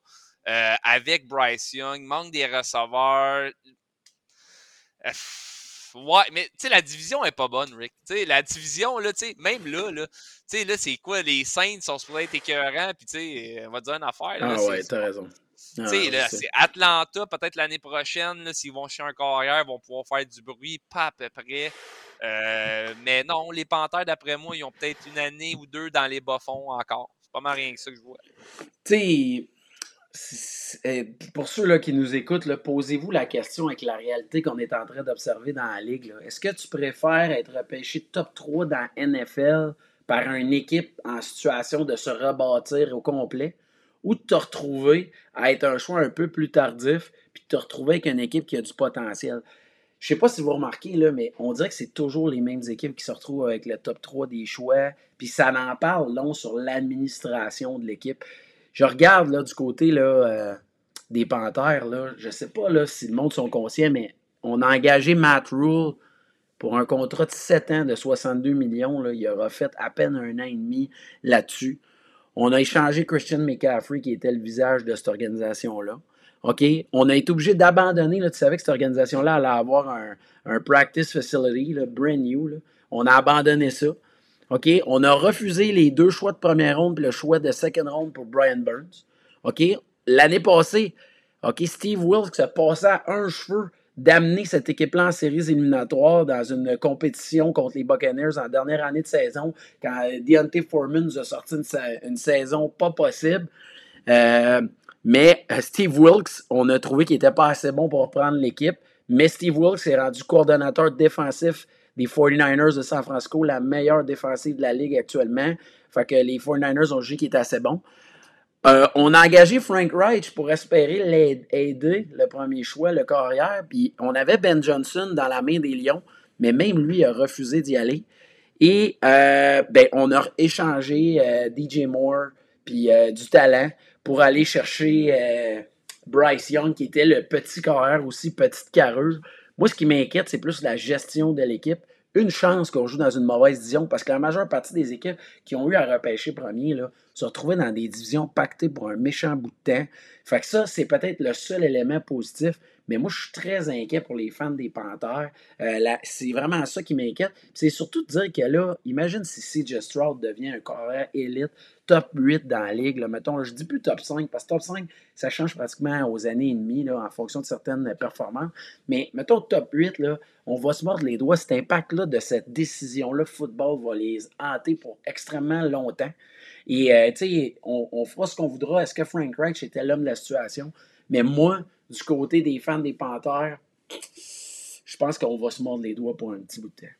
Euh, avec Bryce Young, manque des receveurs. Euh, Ouais, mais tu sais, la division est pas bonne, Rick. Tu sais, la division, là, tu sais, même là, là, tu sais, là, c'est quoi, les Saints sont supposés être écœurants, puis tu sais, on va dire une affaire. Là, ah ouais, t'as raison. Tu sais, ah, là, c'est Atlanta, peut-être l'année prochaine, s'ils vont chercher un carrière, ils vont pouvoir faire du bruit, pas à peu près. Euh, mais non, les Panthers, d'après moi, ils ont peut-être une année ou deux dans les bas-fonds encore. C'est pas mal rien que ça que je vois. Tu sais, pour ceux là, qui nous écoutent, posez-vous la question avec la réalité qu'on est en train d'observer dans la ligue. Est-ce que tu préfères être repêché top 3 dans NFL par une équipe en situation de se rebâtir au complet ou de te retrouver à être un choix un peu plus tardif puis de te retrouver avec une équipe qui a du potentiel? Je sais pas si vous remarquez, là, mais on dirait que c'est toujours les mêmes équipes qui se retrouvent avec le top 3 des choix. Puis ça en parle long sur l'administration de l'équipe je regarde là, du côté là, euh, des Panthères, je sais pas là, si le monde sont conscients, mais on a engagé Matt Rule pour un contrat de 7 ans de 62 millions. Là, il aura fait à peine un an et demi là-dessus. On a échangé Christian McCaffrey, qui était le visage de cette organisation-là. On a été obligé d'abandonner. Tu savais que cette organisation-là allait avoir un, un practice facility, là, brand new. Là. On a abandonné ça. OK? On a refusé les deux choix de première ronde et le choix de second round pour Brian Burns. OK? L'année passée, OK, Steve Wilkes a passé à un cheveu d'amener cette équipe-là en séries éliminatoires dans une compétition contre les Buccaneers en dernière année de saison, quand Deontay Foreman nous a sorti une, saison pas possible. Euh, mais euh, Steve Wilkes, on a trouvé qu'il n'était pas assez bon pour reprendre l'équipe. Mais Steve Wilkes est rendu coordonnateur défensif des 49ers de San Francisco, la meilleure défensive de la ligue actuellement. Fait que les 49ers ont jugé qu'il était assez bon. Euh, on a engagé Frank Reich pour espérer l'aider, le premier choix, le carrière. Puis on avait Ben Johnson dans la main des Lions, mais même lui a refusé d'y aller. Et euh, ben, on a échangé euh, DJ Moore puis du talent pour aller chercher Bryce Young, qui était le petit carrière aussi, petite carrure. Moi, ce qui m'inquiète, c'est plus la gestion de l'équipe. Une chance qu'on joue dans une mauvaise division parce que la majeure partie des équipes qui ont eu à repêcher premier là, se retrouvaient dans des divisions pactées pour un méchant bout de temps. Fait que ça, c'est peut-être le seul élément positif. Mais moi, je suis très inquiet pour les fans des Panthers. Euh, c'est vraiment ça qui m'inquiète. C'est surtout de dire que là, imagine si CJ Stroud devient un carrière élite, top 8 dans la ligue. Mettons, je dis plus top 5, parce que top 5, ça change pratiquement aux années et demie là, en fonction de certaines performances. Mais mettons top 8, là, on va se mordre les doigts. Cet impact-là de cette décision-là, football va les hanter pour extrêmement longtemps. Et, euh, tu sais, on, fera ce qu'on voudra. Est-ce que Frank Reich était l'homme de la situation? Mais moi, du côté des fans des Panthers, je pense qu'on va se mordre les doigts pour un petit bout de temps.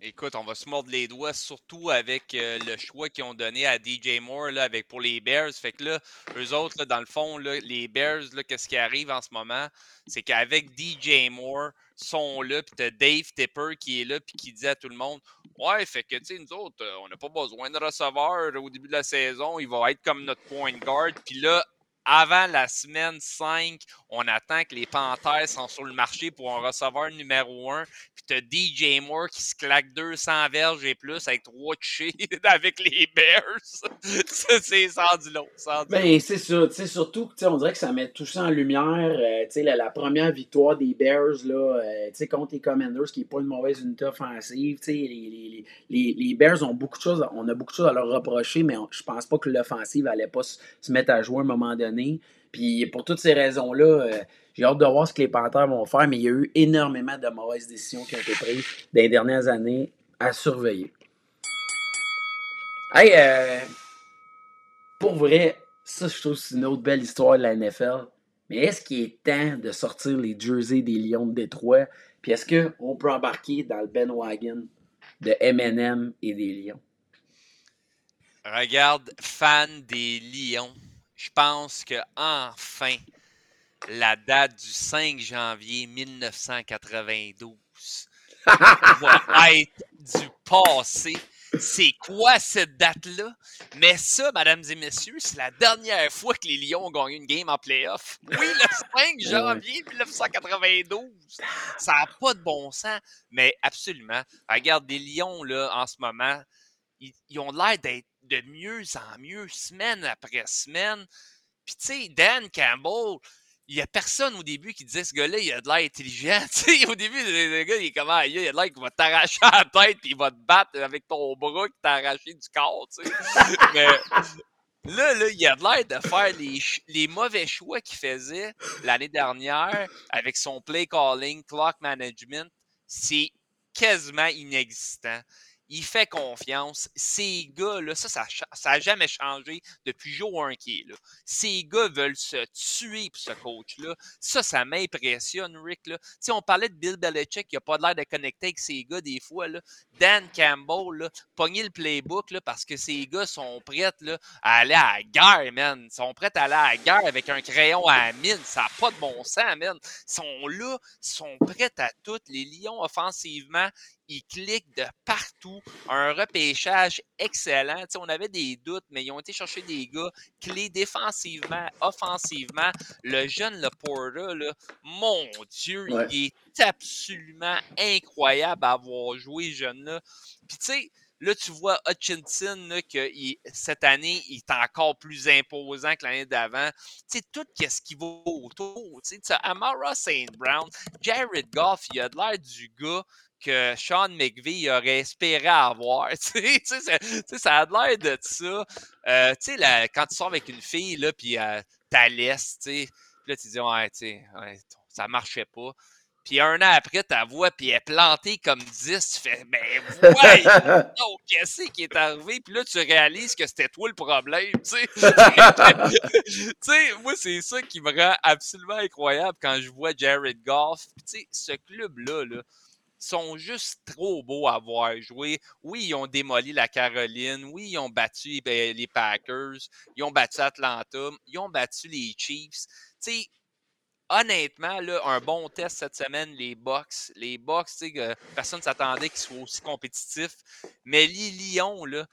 Écoute, on va se mordre les doigts, surtout avec euh, le choix qu'ils ont donné à DJ Moore là, avec, pour les Bears. Fait que là, eux autres, dans le fond, les Bears, qu'est-ce qui arrive en ce moment? C'est qu'avec DJ Moore, sont là, puis t'as Dave Tipper qui est là, puis qui dit à tout le monde Ouais, fait que, tu sais, nous autres, on n'a pas besoin de receveur au début de la saison, il va être comme notre point guard. Puis là, avant la semaine 5, on attend que les Panthers sont sur le marché pour un receveur numéro 1. Puis tu as DJ Moore qui se claque 200 verges et plus avec trois touchés avec les Bears. ça, c'est sans du lot. Ben, c'est ça. Surtout, on dirait que ça met tout ça en lumière. Euh, la, la, première victoire des Bears là, euh, contre les Commanders, qui n'est pas une mauvaise unité offensive. Les, les, les, les, Bears ont beaucoup de choses, on a beaucoup de choses à leur reprocher, mais je pense pas que l'offensive allait pas se mettre à jouer à un moment donné. Puis pour toutes ces raisons-là, euh, j'ai hâte de voir ce que les Panthers vont faire, mais il y a eu énormément de mauvaises décisions qui ont été prises dans les dernières années à surveiller. Hey, euh, pour vrai, ça, je trouve c'est une autre belle histoire de la NFL. Mais est-ce qu'il est temps de sortir les jerseys des Lions de Détroit? Puis est-ce qu'on peut embarquer dans le Ben Wagon de M&M et des Lions? Regarde, fan des Lions je pense que enfin la date du 5 janvier 1992 va être du passé. C'est quoi cette date-là? Mais ça, mesdames et messieurs, c'est la dernière fois que les Lions ont gagné une game en playoff. Oui, le 5 janvier 1992. Ça n'a pas de bon sens, mais absolument. Regarde, les Lions, là, en ce moment, ils ont l'air d'être de mieux en mieux, semaine après semaine. Puis, tu sais, Dan Campbell, il n'y a personne au début qui disait ce gars-là, il a de l'air intelligent. au début, le, gars, il est comment? Il a de l'air qu'il va t'arracher la tête puis il va te battre avec ton bras qui t'a arraché du corps. Mais là, là, il a de l'air de faire les, les mauvais choix qu'il faisait l'année dernière avec son play calling, clock management. C'est quasiment inexistant il fait confiance. Ces gars-là, ça, ça n'a jamais changé depuis jour 1 qui est là. Ces gars veulent se tuer pour ce coach-là. Ça, ça m'impressionne, Rick. Là. on parlait de Bill Belichick, qui n'a pas l'air de connecter avec ces gars des fois. Dan Campbell, là, pogner le playbook parce que ces gars sont prêts à aller à la guerre, man. Ils sont prêts à aller à la guerre avec un crayon à mine. Ça n'a pas de bon sens, man. Ils sont là, ils sont prêts à tout. Les Lions, offensivement, ils cliquent de partout. Un repêchage excellent. on avait des doutes, mais ils ont été chercher des gars clés défensivement, offensivement. Le jeune Le Porter, là, mon Dieu, il est absolument incroyable à avoir joué, jeune-là. Puis tu sais, Là, tu vois Hutchinson, là, que cette année, il est encore plus imposant que l'année d'avant. Tu sais, tout ce qui va autour. Tu sais, Amara St. Brown, Jared Goff, il a de l'air du gars que Sean McVeigh aurait espéré avoir. ça a l'air de ça. Euh, tu sais, quand tu sors avec une fille, là, puis euh, t'as laisse, tu sais, là, tu dis, ouais, tu sais, ouais, ça marchait pas. Puis un an après, ta voix, puis elle est plantée comme 10, tu fais, ben, ouais, qu'est-ce qui est arrivé? Puis là, tu réalises que c'était toi le problème, tu sais. tu sais, moi, c'est ça qui me rend absolument incroyable quand je vois Jared Goff. Puis, tu sais, ce club-là, là, sont juste trop beaux à voir jouer. Oui, ils ont démoli la Caroline. Oui, ils ont battu ben, les Packers. Ils ont battu Atlanta. Ils ont battu les Chiefs. Tu sais, honnêtement, là, un bon test cette semaine, les Bucks. Les sais, personne ne s'attendait qu'ils soient aussi compétitifs. Mais les Lions, là,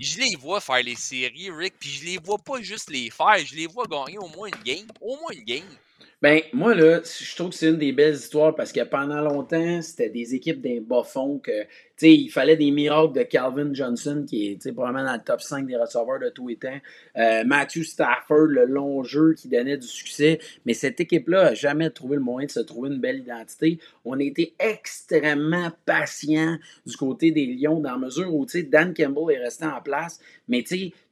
je les vois faire les séries, Rick, puis je les vois pas juste les faire, je les vois gagner au moins une game. Au moins une game. Ben, moi, là, je trouve que c'est une des belles histoires parce que pendant longtemps, c'était des équipes d'un bas fond que il fallait des miracles de Calvin Johnson, qui est probablement dans le top 5 des receveurs de tous les temps. Euh, Matthew Stafford, le long jeu qui donnait du succès. Mais cette équipe-là n'a jamais trouvé le moyen de se trouver une belle identité. On a été extrêmement patient du côté des Lions dans la mesure où Dan Campbell est resté en place. Mais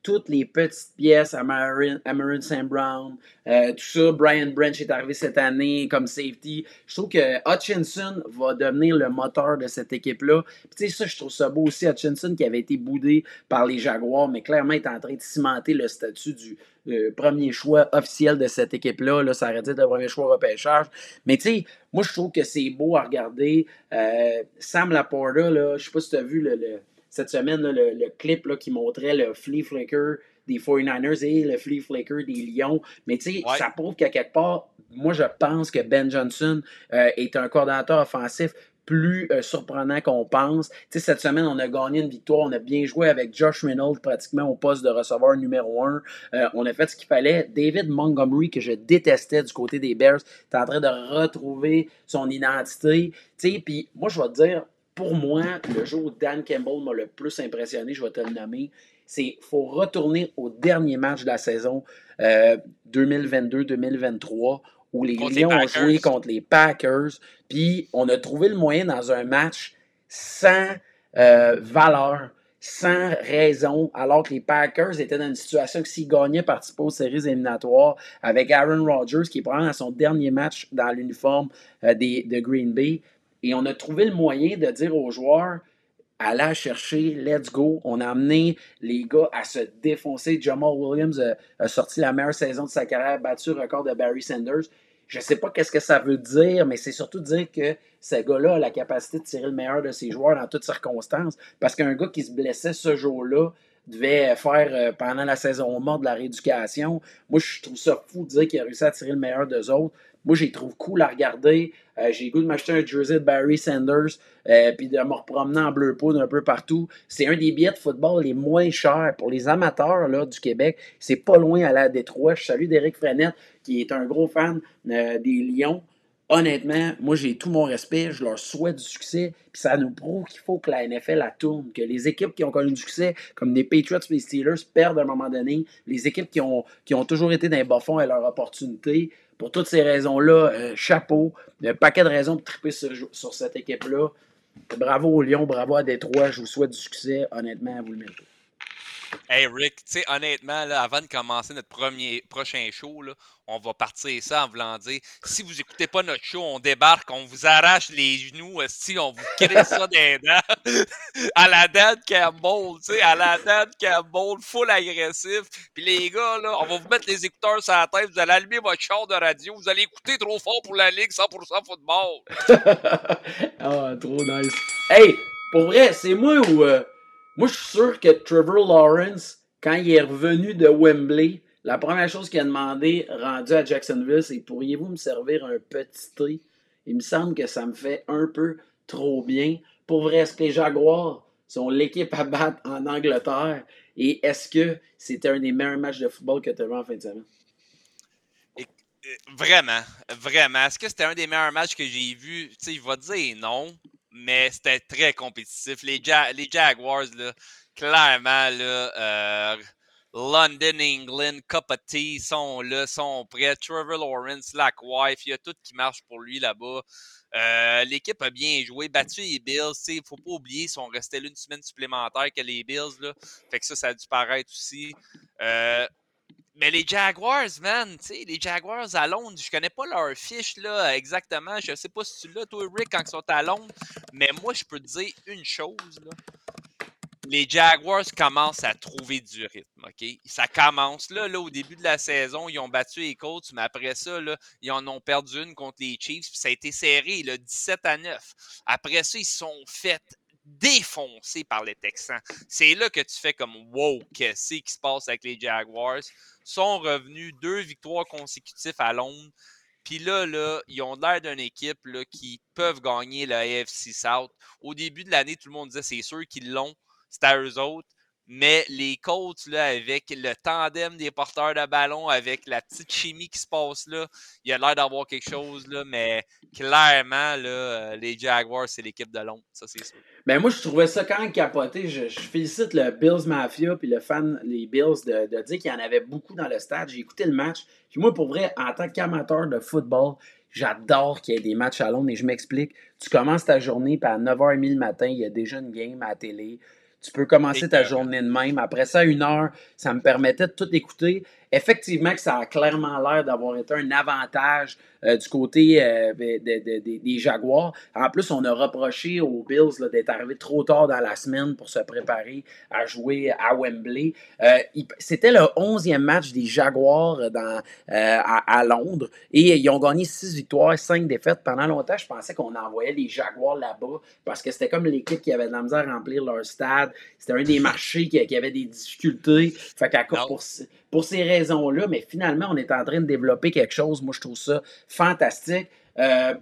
toutes les petites pièces, Amarin, Amarin St. Brown, euh, tout ça, Brian Branch est arrivé cette année comme safety. Je trouve que Hutchinson va devenir le moteur de cette équipe-là tu sais, ça, je trouve ça beau aussi. Hutchinson qui avait été boudé par les Jaguars, mais clairement est en train de cimenter le statut du euh, premier choix officiel de cette équipe-là. Là, ça aurait été le premier choix repêchage. Mais tu sais, moi, je trouve que c'est beau à regarder. Euh, Sam Laporta, là, je sais pas si tu as vu le, cette semaine le, clip là, qui montrait le flea flicker des 49ers et le flea flicker des Lions. Mais tu sais, ça prouve qu'à quelque part, moi, je pense que Ben Johnson euh, est un coordinateur offensif plus euh, surprenant qu'on pense. cette semaine, on a gagné une victoire. On a bien joué avec Josh Reynolds pratiquement au poste de receveur numéro un. Euh, on a fait ce qu'il fallait. David Montgomery, que je détestais du côté des Bears, est en train de retrouver son identité. Puis moi, je vais te dire, pour moi, le jour où Dan Campbell m'a le plus impressionné, je vais te le nommer, c'est faut retourner au dernier match de la saison 2022-2023 euh, où les Lions ont joué contre les Packers. Puis on a trouvé le moyen dans un match sans euh, valeur, sans raison, alors que les Packers étaient dans une situation que s'ils gagnaient, participaient aux séries éliminatoires avec Aaron Rodgers qui est probablement à son dernier match dans l'uniforme euh, de Green Bay. Et on a trouvé le moyen de dire aux joueurs allez chercher, let's go. On a amené les gars à se défoncer. Jamal Williams a, sorti la meilleure saison de sa carrière, battu le record de Barry Sanders. Je ne sais pas qu'est-ce que ça veut dire, mais c'est surtout dire que ce gars-là a la capacité de tirer le meilleur de ses joueurs dans toutes circonstances. Parce qu'un gars qui se blessait ce jour-là devait faire euh, pendant la saison morte de la rééducation. Moi, je trouve ça fou de dire qu'il a réussi à tirer le meilleur d'eux autres. Moi, j'ai trouve cool à regarder. Euh, j'ai goût de m'acheter un jersey de Barry Sanders euh, puis de me repromener en bleu poudre un peu partout. C'est un des billets de football les moins chers pour les amateurs là, du Québec. C'est pas loin à la Détroit. Je salue Derek Frenette qui est un gros fan euh, des Lions. honnêtement, moi, j'ai tout mon respect, je leur souhaite du succès, puis ça nous prouve qu'il faut que la NFL la tourne, que les équipes qui ont connu du succès, comme les Patriots et les Steelers, perdent à un moment donné, les équipes qui ont, qui ont toujours été dans les bas-fonds à leur opportunité. Pour toutes ces raisons-là, euh, chapeau. Un paquet de raisons pour triper sur, cette équipe-là. Bravo aux Lions, bravo à Détroit, je vous souhaite du succès. Honnêtement, vous le méritez. Hey Rick, tu sais, honnêtement, avant de commencer notre premier prochain show, là, on va partir ça en voulant dire si vous écoutez pas notre show, on débarque, on vous arrache les genoux, si on vous crée ça des dents à la Dan Campbell, tu sais, à la Dan Campbell, full agressif. Puis les gars, là, on va vous mettre les écouteurs sur la tête, vous allez allumer votre char de radio, vous allez écouter trop fort pour la Ligue 100% football. ah, trop nice. Hey, pour vrai, c'est moi ou. Euh, moi, je suis sûr que Trevor Lawrence, quand il est revenu de Wembley, la première chose qu'il a demandé, rendu à Jacksonville, c'est pourriez-vous me servir un petit thé? Il me semble que ça me fait un peu trop bien. Pour vrai, est-ce que les Jaguars sont l'équipe à battre en Angleterre? Et est-ce que c'était un des meilleurs matchs de football que tu as vu en fin de semaine? Euh, vraiment, vraiment. Est-ce que c'était un des meilleurs matchs que j'ai vus? Tu sais, il va dire non, mais c'était très compétitif. Les, les Jaguars, là, clairement, là, euh, London, England, Cup of Tea sont là, sont prêts. Trevor Lawrence, Slack Wife, il y a tout qui marche pour lui là-bas. Euh, l'équipe a bien joué, battu les Bills. Il ne faut pas oublier, ils sont restés là une semaine supplémentaire que les Bills. Là. Fait que ça, ça a dû paraître aussi. Euh, mais les Jaguars, man, tu sais, les Jaguars à Londres, je connais pas leur fiche là exactement. Je sais pas si tu l'as, toi, Rick, quand ils sont à Londres. Mais moi, je peux te dire une chose, là. Les Jaguars commencent à trouver du rythme, OK? Ça commence là, là, au début de la saison, ils ont battu les Colts, mais après ça, là, ils en ont perdu une contre les Chiefs, puis ça a été serré, là, 17 à 9. Après ça, ils sont fait défoncer par les Texans. C'est là que tu fais comme wow, qu'est-ce qui se passe avec les Jaguars? sont revenus deux victoires consécutives à Londres. Puis là, là, ils ont l'air d'une équipe là, qui peuvent gagner la AFC South. Au début de l'année, tout le monde disait c'est sûr qu'ils l'ont, c'est à eux autres. Mais les Colts, là, avec le tandem des porteurs de ballon, avec la petite chimie qui se passe là, il a l'air d'avoir quelque chose, mais clairement, euh, les Jaguars, c'est l'équipe de Londres, ça c'est sûr. Ben moi, je trouvais ça quand même capoté. Je, félicite le Bills Mafia puis le fan, les Bills, de, de dire qu'il y en avait beaucoup dans le stade. J'ai écouté le match. Puis moi, pour vrai, en tant qu'amateur de football, j'adore qu'il y ait des matchs à Londres et je m'explique. Tu commences ta journée, puis à 9h30 le matin, il y a déjà une game à la télé. Tu peux commencer ta journée de même. Après ça, une heure, ça me permettait de tout écouter effectivement que ça a clairement l'air d'avoir été un avantage euh, du côté euh, des Jaguars. En plus, on a reproché aux Bills d'être arrivés trop tard dans la semaine pour se préparer à jouer à Wembley. Euh, c'était le 11e match des Jaguars dans, à, Londres et ils ont gagné 6 victoires, 5 défaites. Pendant longtemps, je pensais qu'on envoyait les Jaguars là-bas parce que c'était comme l'équipe qui avait de la misère à remplir leur stade. C'était un des marchés qui, avait des difficultés. Fait qu'à pour, pour ces raisons-là, mais finalement, on est en train de développer quelque chose. Moi, je trouve ça fantastique. Euh,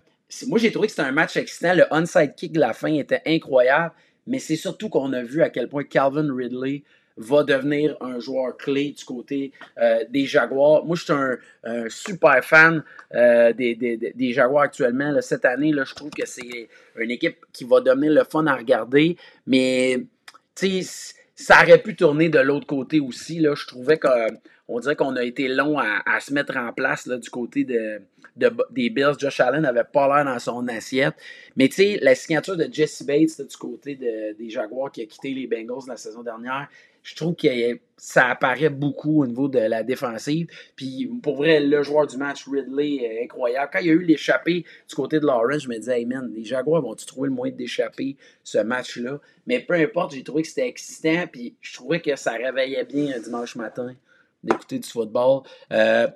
moi, j'ai trouvé que c'était un match excitant. Le onside kick de la fin était incroyable, mais c'est surtout qu'on a vu à quel point Calvin Ridley va devenir un joueur clé du côté euh, des Jaguars. Moi, je suis un, super fan euh, des, Jaguars actuellement. cette année, je trouve que c'est une équipe qui va devenir le fun à regarder, mais tu sais, ça aurait pu tourner de l'autre côté aussi. Là. Je trouvais qu'on dirait qu'on a été long à, se mettre en place du côté de, des Bills. Josh Allen n'avait pas l'air dans son assiette. Mais tu sais, la signature de Jesse Bates du côté des Jaguars qui a quitté les Bengals la saison dernière, je trouve que ça apparaît beaucoup au niveau de la défensive. Puis pour vrai, le joueur du match, Ridley, est incroyable. Quand il y a eu l'échappée du côté de Lawrence, je me disais, hey man, les Jaguars vont-tu trouver le moyen d'échapper ce match-là? Mais peu importe, j'ai trouvé que c'était excitant. Puis je trouvais que ça réveillait bien un dimanche matin d'écouter du football. Euh,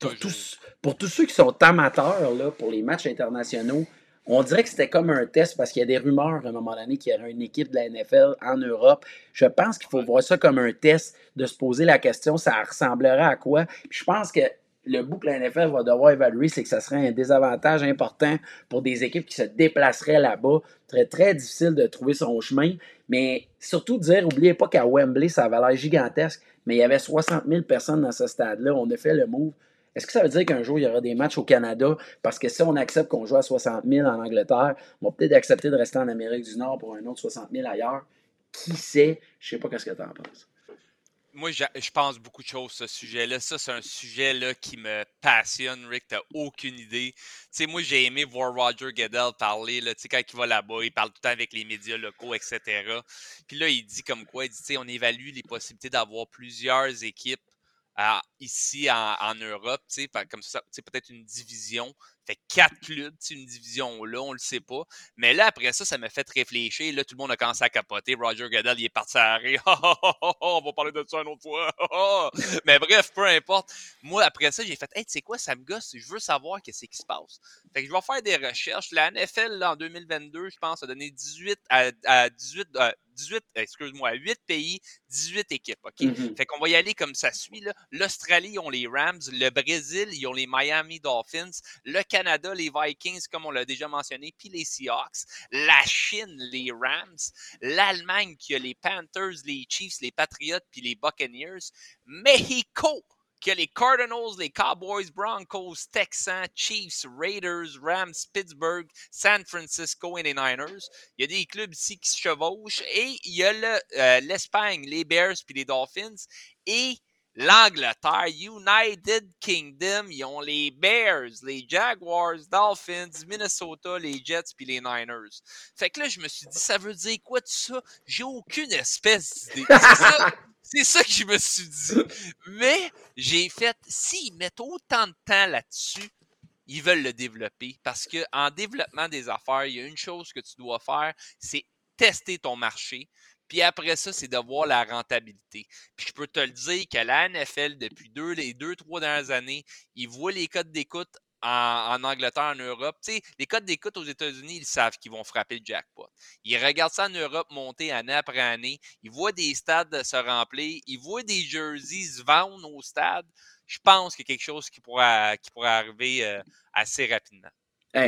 pour, tous, pour tous ceux qui sont amateurs là, pour les matchs internationaux, on dirait que c'était comme un test parce qu'il y a des rumeurs à un moment donné qu'il y aurait une équipe de la NFL en Europe. Je pense qu'il faut voir ça comme un test de se poser la question, ça ressemblerait à quoi? je pense que le bout que la NFL va devoir évaluer, c'est que ça serait un désavantage important pour des équipes qui se déplaceraient là-bas. Très, très difficile de trouver son chemin. Mais surtout dire, n'oubliez pas qu'à Wembley, ça avait l'air gigantesque, mais il y avait 60 000 personnes dans ce stade-là. On a fait le move est-ce que ça veut dire qu'un jour, il y aura des matchs au Canada? Parce que si on accepte qu'on joue à 60 000 en Angleterre, on va peut-être accepter de rester en Amérique du Nord pour un autre 60 000 ailleurs. Qui sait? Je sais pas ce que tu en penses moi, je, pense beaucoup de choses, ce sujet-là. Ça, c'est un sujet là, qui me passionne, Rick. T'as aucune idée. Tu sais, moi, j'ai aimé voir Roger Goodell parler, tu sais, quand il va là-bas, il parle tout le temps avec les médias locaux, etc. Puis là, il dit comme quoi, il dit, tu sais, on évalue les possibilités d'avoir plusieurs équipes ici en, Europe, comme ça, peut-être une division. Fait quatre clubs, une division là, on le sait pas. Mais là, après ça, ça m'a fait réfléchir. Là, tout le monde a commencé à capoter. Roger Goodell, il est parti à rire. on va parler de ça une autre fois. Mais bref, peu importe. Moi, après ça, j'ai fait, hey, tu sais quoi, ça me gosse. Je veux savoir qu'est-ce qui se passe. Fait que je vais faire des recherches. La NFL, en 2022, je pense, a donné 18 à, 18, 18, excuse-moi, 8 pays, 18 équipes. OK? Mm-hmm. Fait qu'on va y aller comme ça suit. L'Australie, ils ont les Rams. Le Brésil, ils ont les Miami Dolphins. Le Canada, les Vikings, comme on l'a déjà mentionné, puis les Seahawks. La Chine, les Rams. L'Allemagne, qui a les Panthers, les Chiefs, les Patriots, puis les Buccaneers. Mexico, que les Cardinals, les Cowboys, Broncos, Texans, Chiefs, Raiders, Rams, Pittsburgh, San Francisco et les Niners. Il y a des clubs ici qui se chevauchent. Et il y a euh, l'Espagne, les Bears puis les Dolphins. Et l'Angleterre, United Kingdom, ils ont les Bears, les Jaguars, Dolphins, Minnesota, les Jets puis les Niners. Fait que là, je me suis dit, ça veut dire quoi tout ça? J'ai aucune espèce d'idée. C'est ça que je me suis dit. Mais j'ai fait, s'ils mettent autant de temps là-dessus, ils veulent le développer. Parce qu'en développement des affaires, il y a une chose que tu dois faire, c'est tester ton marché. Puis après ça, c'est de voir la rentabilité. Puis je peux te le dire que la NFL, depuis deux, les deux, trois dernières années, ils voient les codes d'écoute en, Angleterre, en Europe. les codes d'écoute aux États-Unis, ils savent qu'ils vont frapper le jackpot. Ils regardent ça en Europe monter année après année. Ils voient des stades se remplir. Ils voient des jerseys se vendre au stade. Je pense qu'il y a quelque chose qui pourrait, arriver euh, assez rapidement.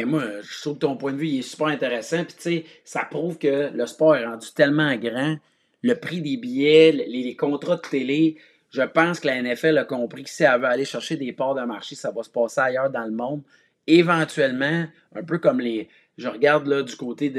moi, je trouve que ton point de vue est super intéressant. Puis, ça prouve que le sport est rendu tellement grand. Le prix des billets, les contrats de télé, je pense que la NFL a compris que si elle veut aller chercher des parts de marché, ça va se passer ailleurs dans le monde. Éventuellement, un peu comme les. Je regarde là du côté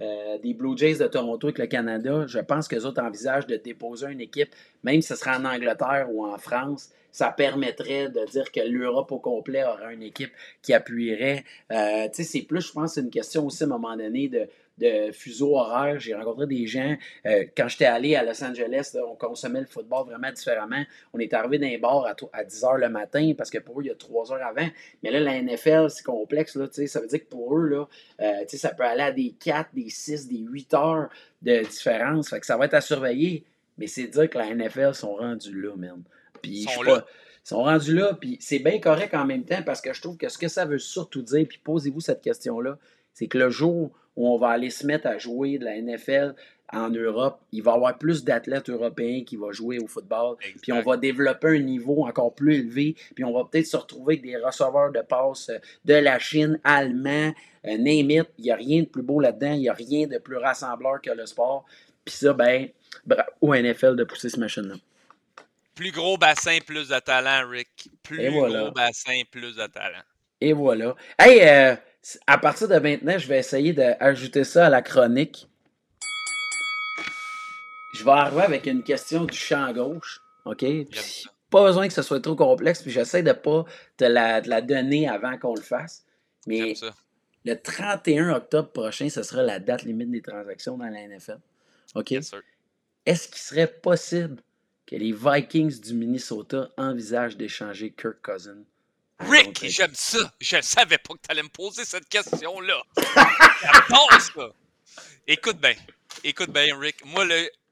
euh, des Blue Jays de Toronto avec le Canada, je pense que les autres envisagent de déposer une équipe, même si ce serait en Angleterre ou en France. Ça permettrait de dire que l'Europe au complet aurait une équipe qui appuierait. Euh, tu sais, c'est plus, je pense, une question aussi à un moment donné de, de fuseau horaire. J'ai rencontré des gens. Euh, quand j'étais allé à Los Angeles, on consommait le football vraiment différemment. On est arrivé d'un bar à, 10 h le matin parce que pour eux, il y a 3 heures avant. Mais là, la NFL, c'est complexe. Là, ça veut dire que pour eux, là, euh, ça peut aller à des 4, des 6, des 8 heures de différence. Fait que ça va être à surveiller. Mais c'est dire que la NFL sont rendus là, même. Puis, sont là. sont rendus là, puis c'est bien correct en même temps parce que je trouve que ce que ça veut surtout dire, puis posez-vous cette question-là, c'est que le jour où on va aller se mettre à jouer de la NFL en Europe, il va y avoir plus d'athlètes européens qui vont jouer au football. Puis on va développer un niveau encore plus élevé. Puis on va peut-être se retrouver avec des receveurs de passes de la Chine, allemands, euh, name it. Il n'y a rien de plus beau là-dedans. Il n'y a rien de plus rassembleur que le sport. Puis ça, ben, au NFL de pousser ce machine-là. Plus gros bassin, plus de talent, Rick. Plus gros bassin, plus de talent. Et voilà. Hey, euh, à partir de maintenant, je vais essayer d'ajouter ça à la chronique. Je vais arriver avec une question du champ gauche. OK? pas besoin que ce soit trop complexe, puis j'essaie de ne pas te la, donner avant qu'on le fasse. Mais le 31 octobre prochain, ce sera la date limite des transactions dans la NFL. OK? Est-ce qu'il serait possible que les Vikings du Minnesota envisagent d'échanger Kirk Cousins? Rick, j'aime ça. Je ne savais pas que tu allais me poser cette question-là. Ça. Écoute bien. Écoute bien, Rick. Moi,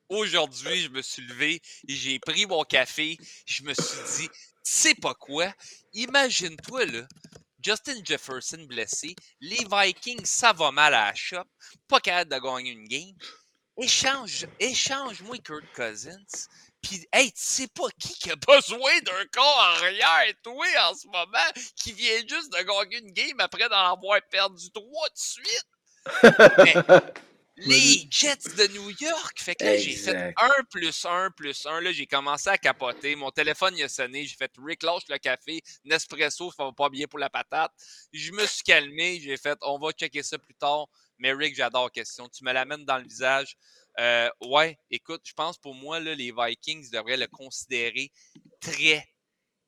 aujourd'hui, je me suis levé et j'ai pris mon café. Je me suis dit, tu sais pas quoi? Imagine-toi, là, Justin Jefferson blessé, les Vikings, ça va mal à la shop, pas capable de gagner une game. Échange, échange-moi Kurt Cousins. Puis, hey, tu sais pas qui qui a besoin d'un corps arrière, toi, en ce moment, qui vient juste de gagner une game après d'en avoir perdu trois de suite? Les Jets de New York. Fait que là, j'ai fait 1 plus 1 plus 1. Là, j'ai commencé à capoter. Mon téléphone il a sonné. J'ai fait Rick, lâche le café. Nespresso, ça va pas bien pour la patate. Je me suis calmé. J'ai fait on va checker ça plus tard. Mais Rick, j'adore la question. Tu me l'amènes dans le visage. Euh, ouais, écoute, je pense pour moi, là, les Vikings devraient le considérer très,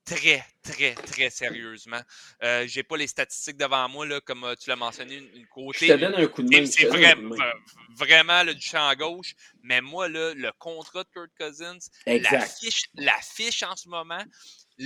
très, très, très sérieusement. Euh, J'ai pas les statistiques devant moi, là, comme euh, tu l'as mentionné, une, côté. Je te donne un coup de main. C'est vraiment, vraiment du champ à gauche. Mais moi, là, le contrat de Kurt Cousins, la fiche, la fiche en ce moment,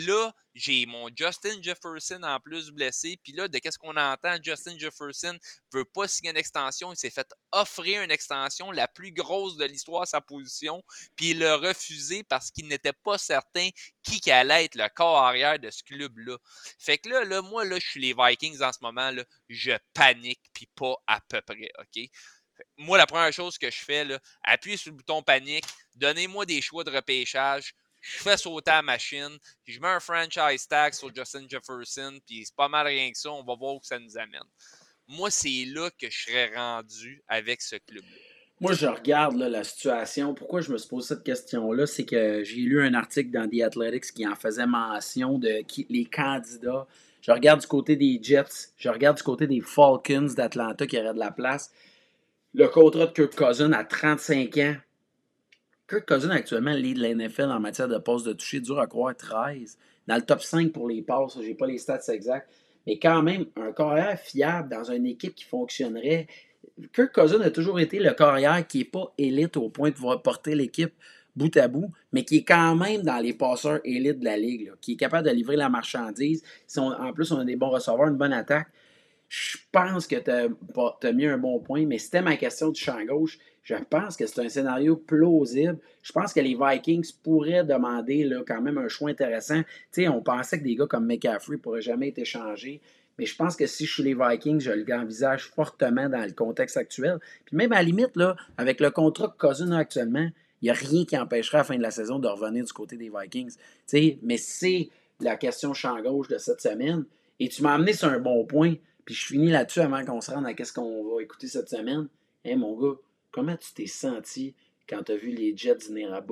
Là, j'ai mon Justin Jefferson en plus blessé. Puis là, de qu'est-ce qu'on entend? Justin Jefferson veut pas signer une extension. Il s'est fait offrir une extension, la plus grosse de l'histoire à sa position. Puis il l'a refusé parce qu'il n'était pas certain qui allait être le corps arrière de ce club-là. Fait que là, moi, là, je suis les Vikings en ce moment. Là, je panique, puis pas à peu près. OK? Moi, la première chose que je fais, là, appuyer sur le bouton panique, donnez-moi des choix de repêchage je fais sauter la machine, puis je mets un franchise tag sur Justin Jefferson, puis c'est pas mal rien que ça, on va voir où ça nous amène. Moi, c'est là que je serais rendu avec ce club-là. Moi, je regarde la situation. Pourquoi je me suis posé cette question-là? C'est que j'ai lu un article dans The Athletics qui en faisait mention de qui, les candidats. Je regarde du côté des Jets, je regarde du côté des Falcons d'Atlanta qui auraient de la place. Le contrat de Kirk Cousin à 35 ans, Kirk Cousins actuellement lead la NFL en matière de passes de toucher, dur à croire 13. Dans le top 5 pour les passes, j'ai pas les stats exacts. Mais quand même, un carrière fiable dans une équipe qui fonctionnerait. Kirk Cousins a toujours été le carrière qui n'est pas élite au point de pouvoir porter l'équipe bout à bout, mais qui est quand même dans les passeurs élites de la ligue, qui est capable de livrer la marchandise. en plus, on a des bons receveurs, une bonne attaque. Je pense que tu as, mis un bon point, mais c'était ma question du champ gauche. Je pense que c'est un scénario plausible. Je pense que les Vikings pourraient demander là, quand même un choix intéressant. on pensait que des gars comme McCaffrey pourraient jamais être échangés. Mais je pense que si je suis les Vikings, je l'envisage fortement dans le contexte actuel. Puis même à la limite, là, avec le contrat que Cousin a actuellement, il n'y a rien qui empêcherait à la fin de la saison de revenir du côté des Vikings. sais, mais c'est la question champ gauche de cette semaine. Et tu m'as amené sur un bon point. Puis je finis là-dessus avant qu'on se rende à ce qu'on va écouter cette semaine. Hé, mon gars, comment tu t'es senti quand tu as vu les Jets venir à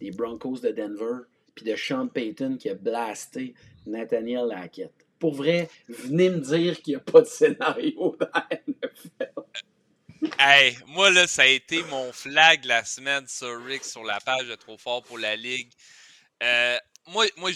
des Broncos de Denver, puis de Sean Payton qui a blasté Nathaniel Lackett? Pour vrai, venez me dire qu'il n'y a pas de scénario dans NFL. Hey, moi, là, ça a été mon flag la semaine sur Rick sur la page de Trop Fort pour la Ligue. Euh, moi, moi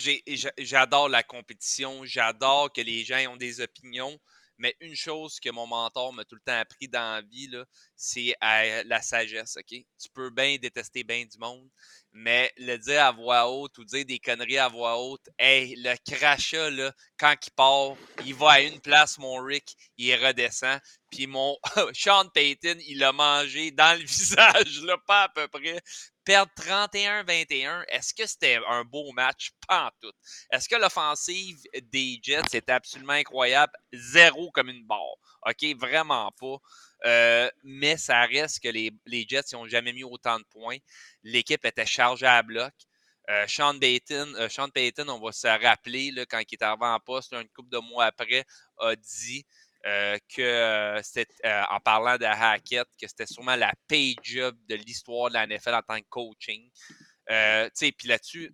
j'adore la compétition. J'adore que les gens ont des opinions. Mais une chose que mon mentor m'a tout le temps appris dans la vie, c'est la sagesse, OK? Tu peux bien détester bien du monde, mais le dire à voix haute ou dire des conneries à voix haute, hey, le crachat, là, quand il part, il va à une place, mon Rick, il redescend. Puis mon Sean Payton, il l'a mangé dans le visage, là, pas à peu près perdre 31-21, est-ce que c'était un beau match? Pas en tout. Est-ce que l'offensive des Jets était absolument incroyable? Zéro comme une barre. OK? Vraiment pas. Euh, mais ça reste que les, Jets n'ont jamais mis autant de points. L'équipe était chargée à bloc. Euh, Sean, Payton, euh, Sean Payton, on va se rappeler là, quand il est arrivé en poste, une couple de mois après, a dit euh, que euh, c'était, euh, en parlant de Hackett, que c'était sûrement la pay job de l'histoire de la NFL en tant que coaching. Puis là-dessus,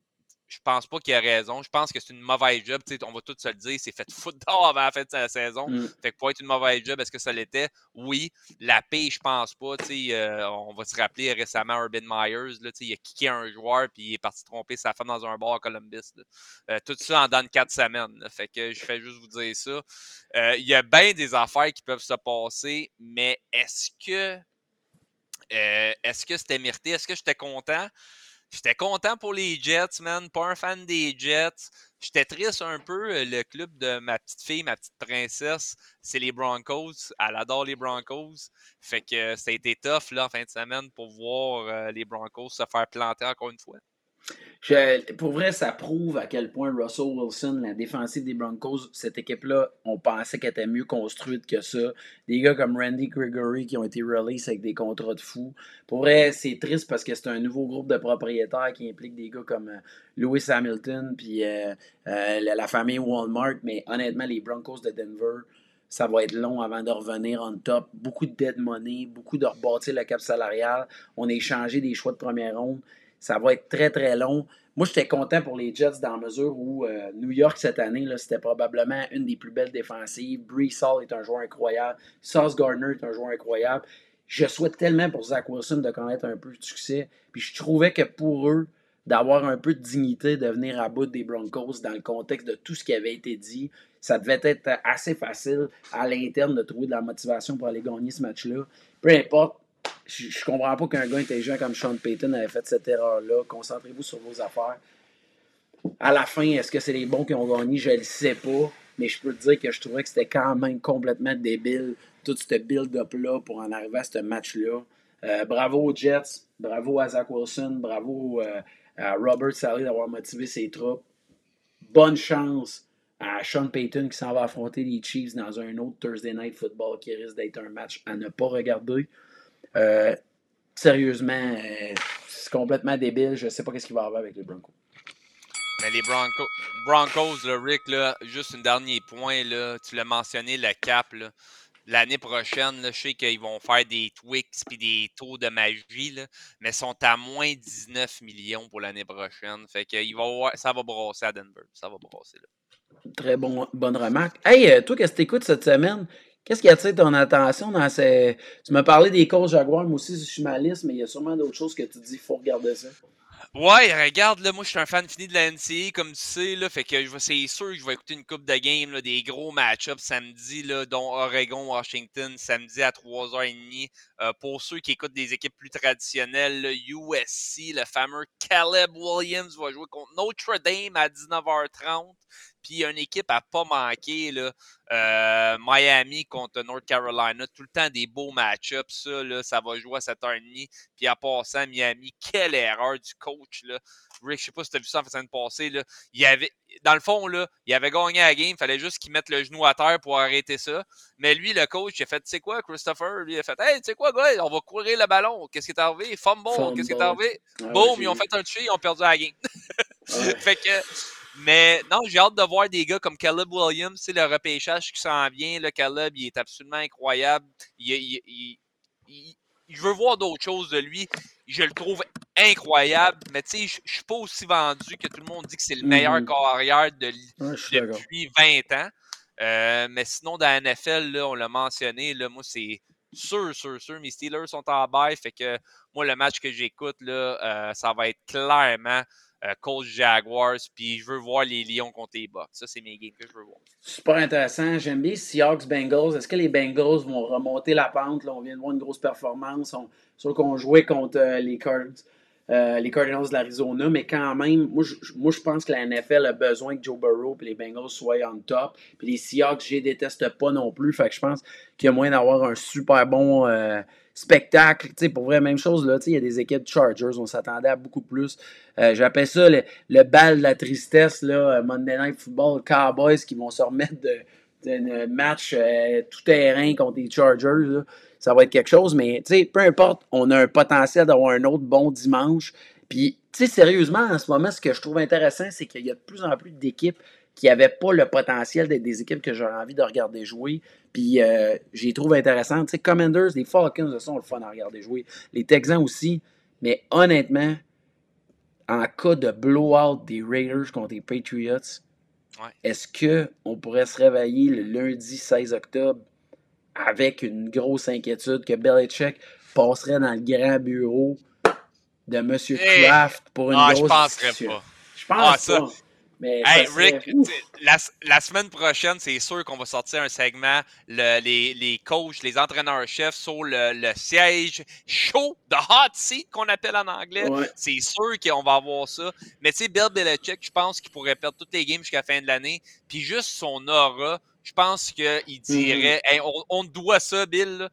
je pense pas qu'il a raison. Je pense que c'est une mauvaise job. on va tout se le dire. C'est fait foot d'or avant la fin de sa saison. Mm. Fait que pour être une mauvaise job, est-ce que ça l'était? Oui. La paix, je pense pas. Euh, on va se rappeler récemment Urban Myers. Là, il a kické un joueur puis il est parti tromper sa femme dans un bar à Columbus. Euh, tout ça en dans quatre semaines. Fait que je fais juste vous dire ça. Euh, il y a bien des affaires qui peuvent se passer, mais est-ce que est-ce que c'était mérité? Est-ce que j'étais content? J'étais content pour les Jets, man. Pas un fan des Jets. J'étais triste un peu. Euh, le club de ma petite fille, ma petite princesse, c'est les Broncos. Elle adore les Broncos. Fait que ça a été tough là, en fin de semaine pour voir euh, les Broncos se faire planter encore une fois pour vrai, ça prouve à quel point Russell Wilson, la défensive des Broncos, cette équipe-là, on pensait qu'elle était mieux construite que ça. Des gars comme Randy Gregory qui ont été released avec des contrats de fous. Pour vrai, c'est triste parce que c'est un nouveau groupe de propriétaires qui implique des gars comme euh, Lewis Hamilton puis euh, euh, la, famille Walmart. Mais honnêtement, les Broncos de Denver, ça va être long avant de revenir on top. Beaucoup de dead money, beaucoup de rebâtir le cap salarial. On a échangé des choix de première ronde. Ça va être très, très long. Moi, j'étais content pour les Jets dans la mesure où euh, New York, cette année, c'était probablement une des plus belles défensives. Bree Hall est un joueur incroyable. Sauce Gardner est un joueur incroyable. Je souhaite tellement pour Zach Wilson de connaître un peu de succès. Puis je trouvais que pour eux, d'avoir un peu de dignité, de venir à bout des Broncos dans le contexte de tout ce qui avait été dit. Ça devait être assez facile à l'interne de trouver de la motivation pour aller gagner ce match-là. Peu importe, je, ne comprends pas qu'un gars intelligent comme Sean Payton avait fait cette erreur-là. Concentrez-vous sur vos affaires. À la fin, est-ce que c'est les bons qui ont gagné? Je ne le sais pas. Mais je peux te dire que je trouvais que c'était quand même complètement débile, tout ce build-up-là pour en arriver à ce match-là. Euh, bravo aux Jets, bravo à Zach Wilson, bravo euh, à Robert Sally d'avoir motivé ses troupes. Bonne chance à Sean Payton qui s'en va affronter les Chiefs dans un autre Thursday Night Football qui risque d'être un match à ne pas regarder. Euh, sérieusement, euh, c'est complètement débile. Je ne sais pas ce qu'il va y avoir avec les Broncos. Mais les Broncos, Broncos là, Rick, là, juste un dernier point, là, tu l'as mentionné, le cap. Là l'année prochaine, je sais qu'ils vont faire des Twix et des tours de magie, là, mais sont à moins 19 millions pour l'année prochaine. Fait que il va, ça va brosser à Denver. Ça va brosser là. Très bon, bonne remarque. Hey, euh, toi, qu'est-ce que tu écoutes cette semaine? Qu'est-ce qui attire ton attention dans ces. Tu m'as parlé des coachs Jaguars, moi aussi, je suis ma liste, mais il y a sûrement d'autres choses que tu dis, il faut regarder ça. Ouais, regarde, là, moi, je suis un fan fini de la NCA, comme tu sais, là, fait que c'est sûr que je vais écouter une coupe de game, des gros match-ups samedi, là, dont Oregon-Washington, samedi à 3h30. Euh, pour ceux qui écoutent des équipes plus traditionnelles, là, USC, le fameux Caleb Williams va jouer contre Notre Dame à 19h30. Puis une équipe à pas manquer, là, euh, Miami contre North Carolina, tout le temps des beaux match-ups. Ça, là, ça va jouer à 7h30. Puis à passant, Miami, quelle erreur du coach. Là. Rick, je sais pas si tu as vu ça en faisant passer. Là. Il avait, dans le fond, là, il avait gagné la game. Il fallait juste qu'il mette le genou à terre pour arrêter ça. Mais lui, le coach, il a fait, tu sais quoi, Christopher? Lui, il a fait, hey, tu sais quoi, gars, on va courir le ballon. Qu'est-ce qui est arrivé? Fumble, qu'est-ce qui est arrivé? Boom, ils ont fait un toucher, ils ont perdu la game. fait que mais non, j'ai hâte de voir des gars comme Caleb Williams, c'est le repêchage qui s'en vient. Le Caleb, il est absolument incroyable. Il, je veux voir d'autres choses de lui. Je le trouve incroyable, mais tu sais, je, ne suis pas aussi vendu que tout le monde dit que c'est le meilleur mm carrière de, depuis 20 ans. Euh, mais sinon, dans la NFL, là, on l'a mentionné, là, moi, c'est sûr, sûr, sûr. Mes Steelers sont en bail, fait que moi, le match que j'écoute, là, euh, ça va être clairement euh, Colts Jaguars, puis je veux voir les Lions contre les Bucks. Ça, c'est mes games que je veux voir. Super intéressant. J'aime bien Seahawks Bengals. Est-ce que les Bengals vont remonter la pente? Là, on vient de voir une grosse performance. On, qu'on jouait contre euh, les Cards. Euh, les Cardinals de l'Arizona, mais quand même, moi je, moi je pense que la NFL a besoin que Joe Burrow et les Bengals soient en top. Puis les Seahawks, je les déteste pas non plus. Fait que je pense qu'il y a moyen d'avoir un super bon spectacle. sais, pour vrai, même chose, là, il y a des équipes Chargers, on s'attendait à beaucoup plus. Euh, j'appelle ça le, bal de la tristesse, là, euh, Monday Night Football, Cowboys qui vont se remettre d'un match euh, tout terrain contre les Chargers. Ça va être quelque chose, mais peu importe, on a un potentiel d'avoir un autre bon dimanche. Puis, sérieusement, en ce moment, ce que je trouve intéressant, c'est qu'il y a de plus en plus d'équipes qui n'avaient pas le potentiel d'être des équipes que j'aurais envie de regarder jouer. Puis euh, j'y trouve intéressant. Tu sais, Commanders, les Falcons, sont le fun à regarder jouer. Les Texans aussi. Mais honnêtement, en cas de blowout des Raiders contre les Patriots, est-ce qu'on pourrait se réveiller le lundi 16 octobre avec une grosse inquiétude que Belichick passerait dans le grand bureau de M. Kraft pour une ah, grosse penserais pas. Je pense ah, pas hey, Rick, la, semaine prochaine, c'est sûr qu'on va sortir un segment, les, les coachs, les entraîneurs-chefs sur le, siège chaud, de hot seat qu'on appelle en anglais. C'est sûr qu'on va avoir ça. Mais tu sais, Bill Belichick, je pense qu'il pourrait perdre toutes les games jusqu'à la fin de l'année. Puis juste son aura, je pense qu'il mm-hmm. dirait on, on, doit ça, Bill.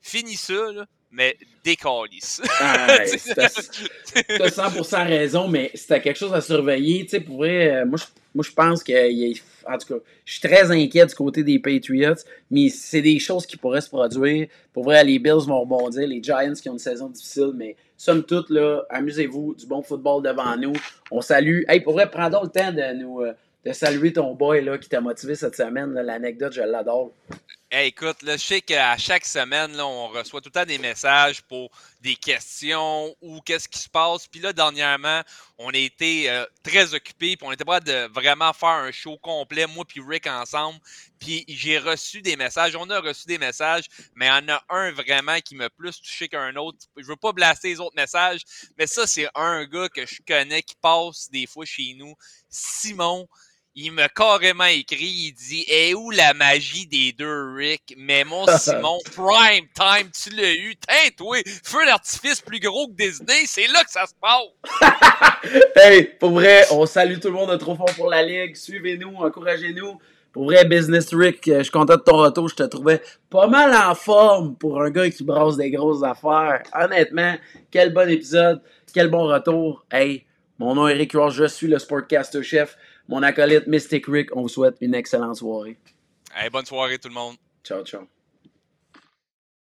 Finis ça, là mais décalisse. Ah, tu as 100% raison, mais c'était quelque chose à surveiller. Tu sais, pour vrai, euh, moi, je, moi, je pense que, en tout cas, je suis très inquiet du côté des Patriots, mais c'est des choses qui pourraient se produire. Pour vrai, les Bills vont rebondir, les Giants qui ont une saison difficile, mais somme toute, là, amusez-vous, du bon football devant nous. On salue. Hey, pour vrai, prends donc le temps de nous. Euh, de saluer ton boy là, qui t'a motivé cette semaine. L'anecdote, je l'adore. Écoute, là, je sais qu'à chaque semaine, là, on reçoit tout le temps des messages pour des questions ou qu'est-ce qui se passe. Puis là, dernièrement, on a été euh, très occupés, puis on était prêts de vraiment faire un show complet, moi puis Rick ensemble. Puis j'ai reçu des messages, on a reçu des messages, mais il y en a un vraiment qui m'a plus touché qu'un autre. Je veux pas blaster les autres messages, mais ça, c'est un gars que je connais qui passe des fois chez nous, Simon il m'a carrément écrit, il dit Et où la magie des deux Rick? Mais mon Simon, prime time, tu l'as eu. Tiens, toi, feu d'artifice plus gros que Disney, c'est là que ça se passe. hey, pour vrai, on salue tout le monde de Trop Fort pour la Ligue. Suivez-nous, encouragez-nous. Pour vrai, Business Rick, je suis content de ton retour. Je te trouvais pas mal en forme pour un gars qui brasse des grosses affaires. Honnêtement, quel bon épisode, quel bon retour. Hey, mon nom est Eric Ross, je suis le Sportcaster Chef mon acolyte Mystic Rick, on vous souhaite une excellente soirée. bonne soirée tout le monde. Ciao, ciao.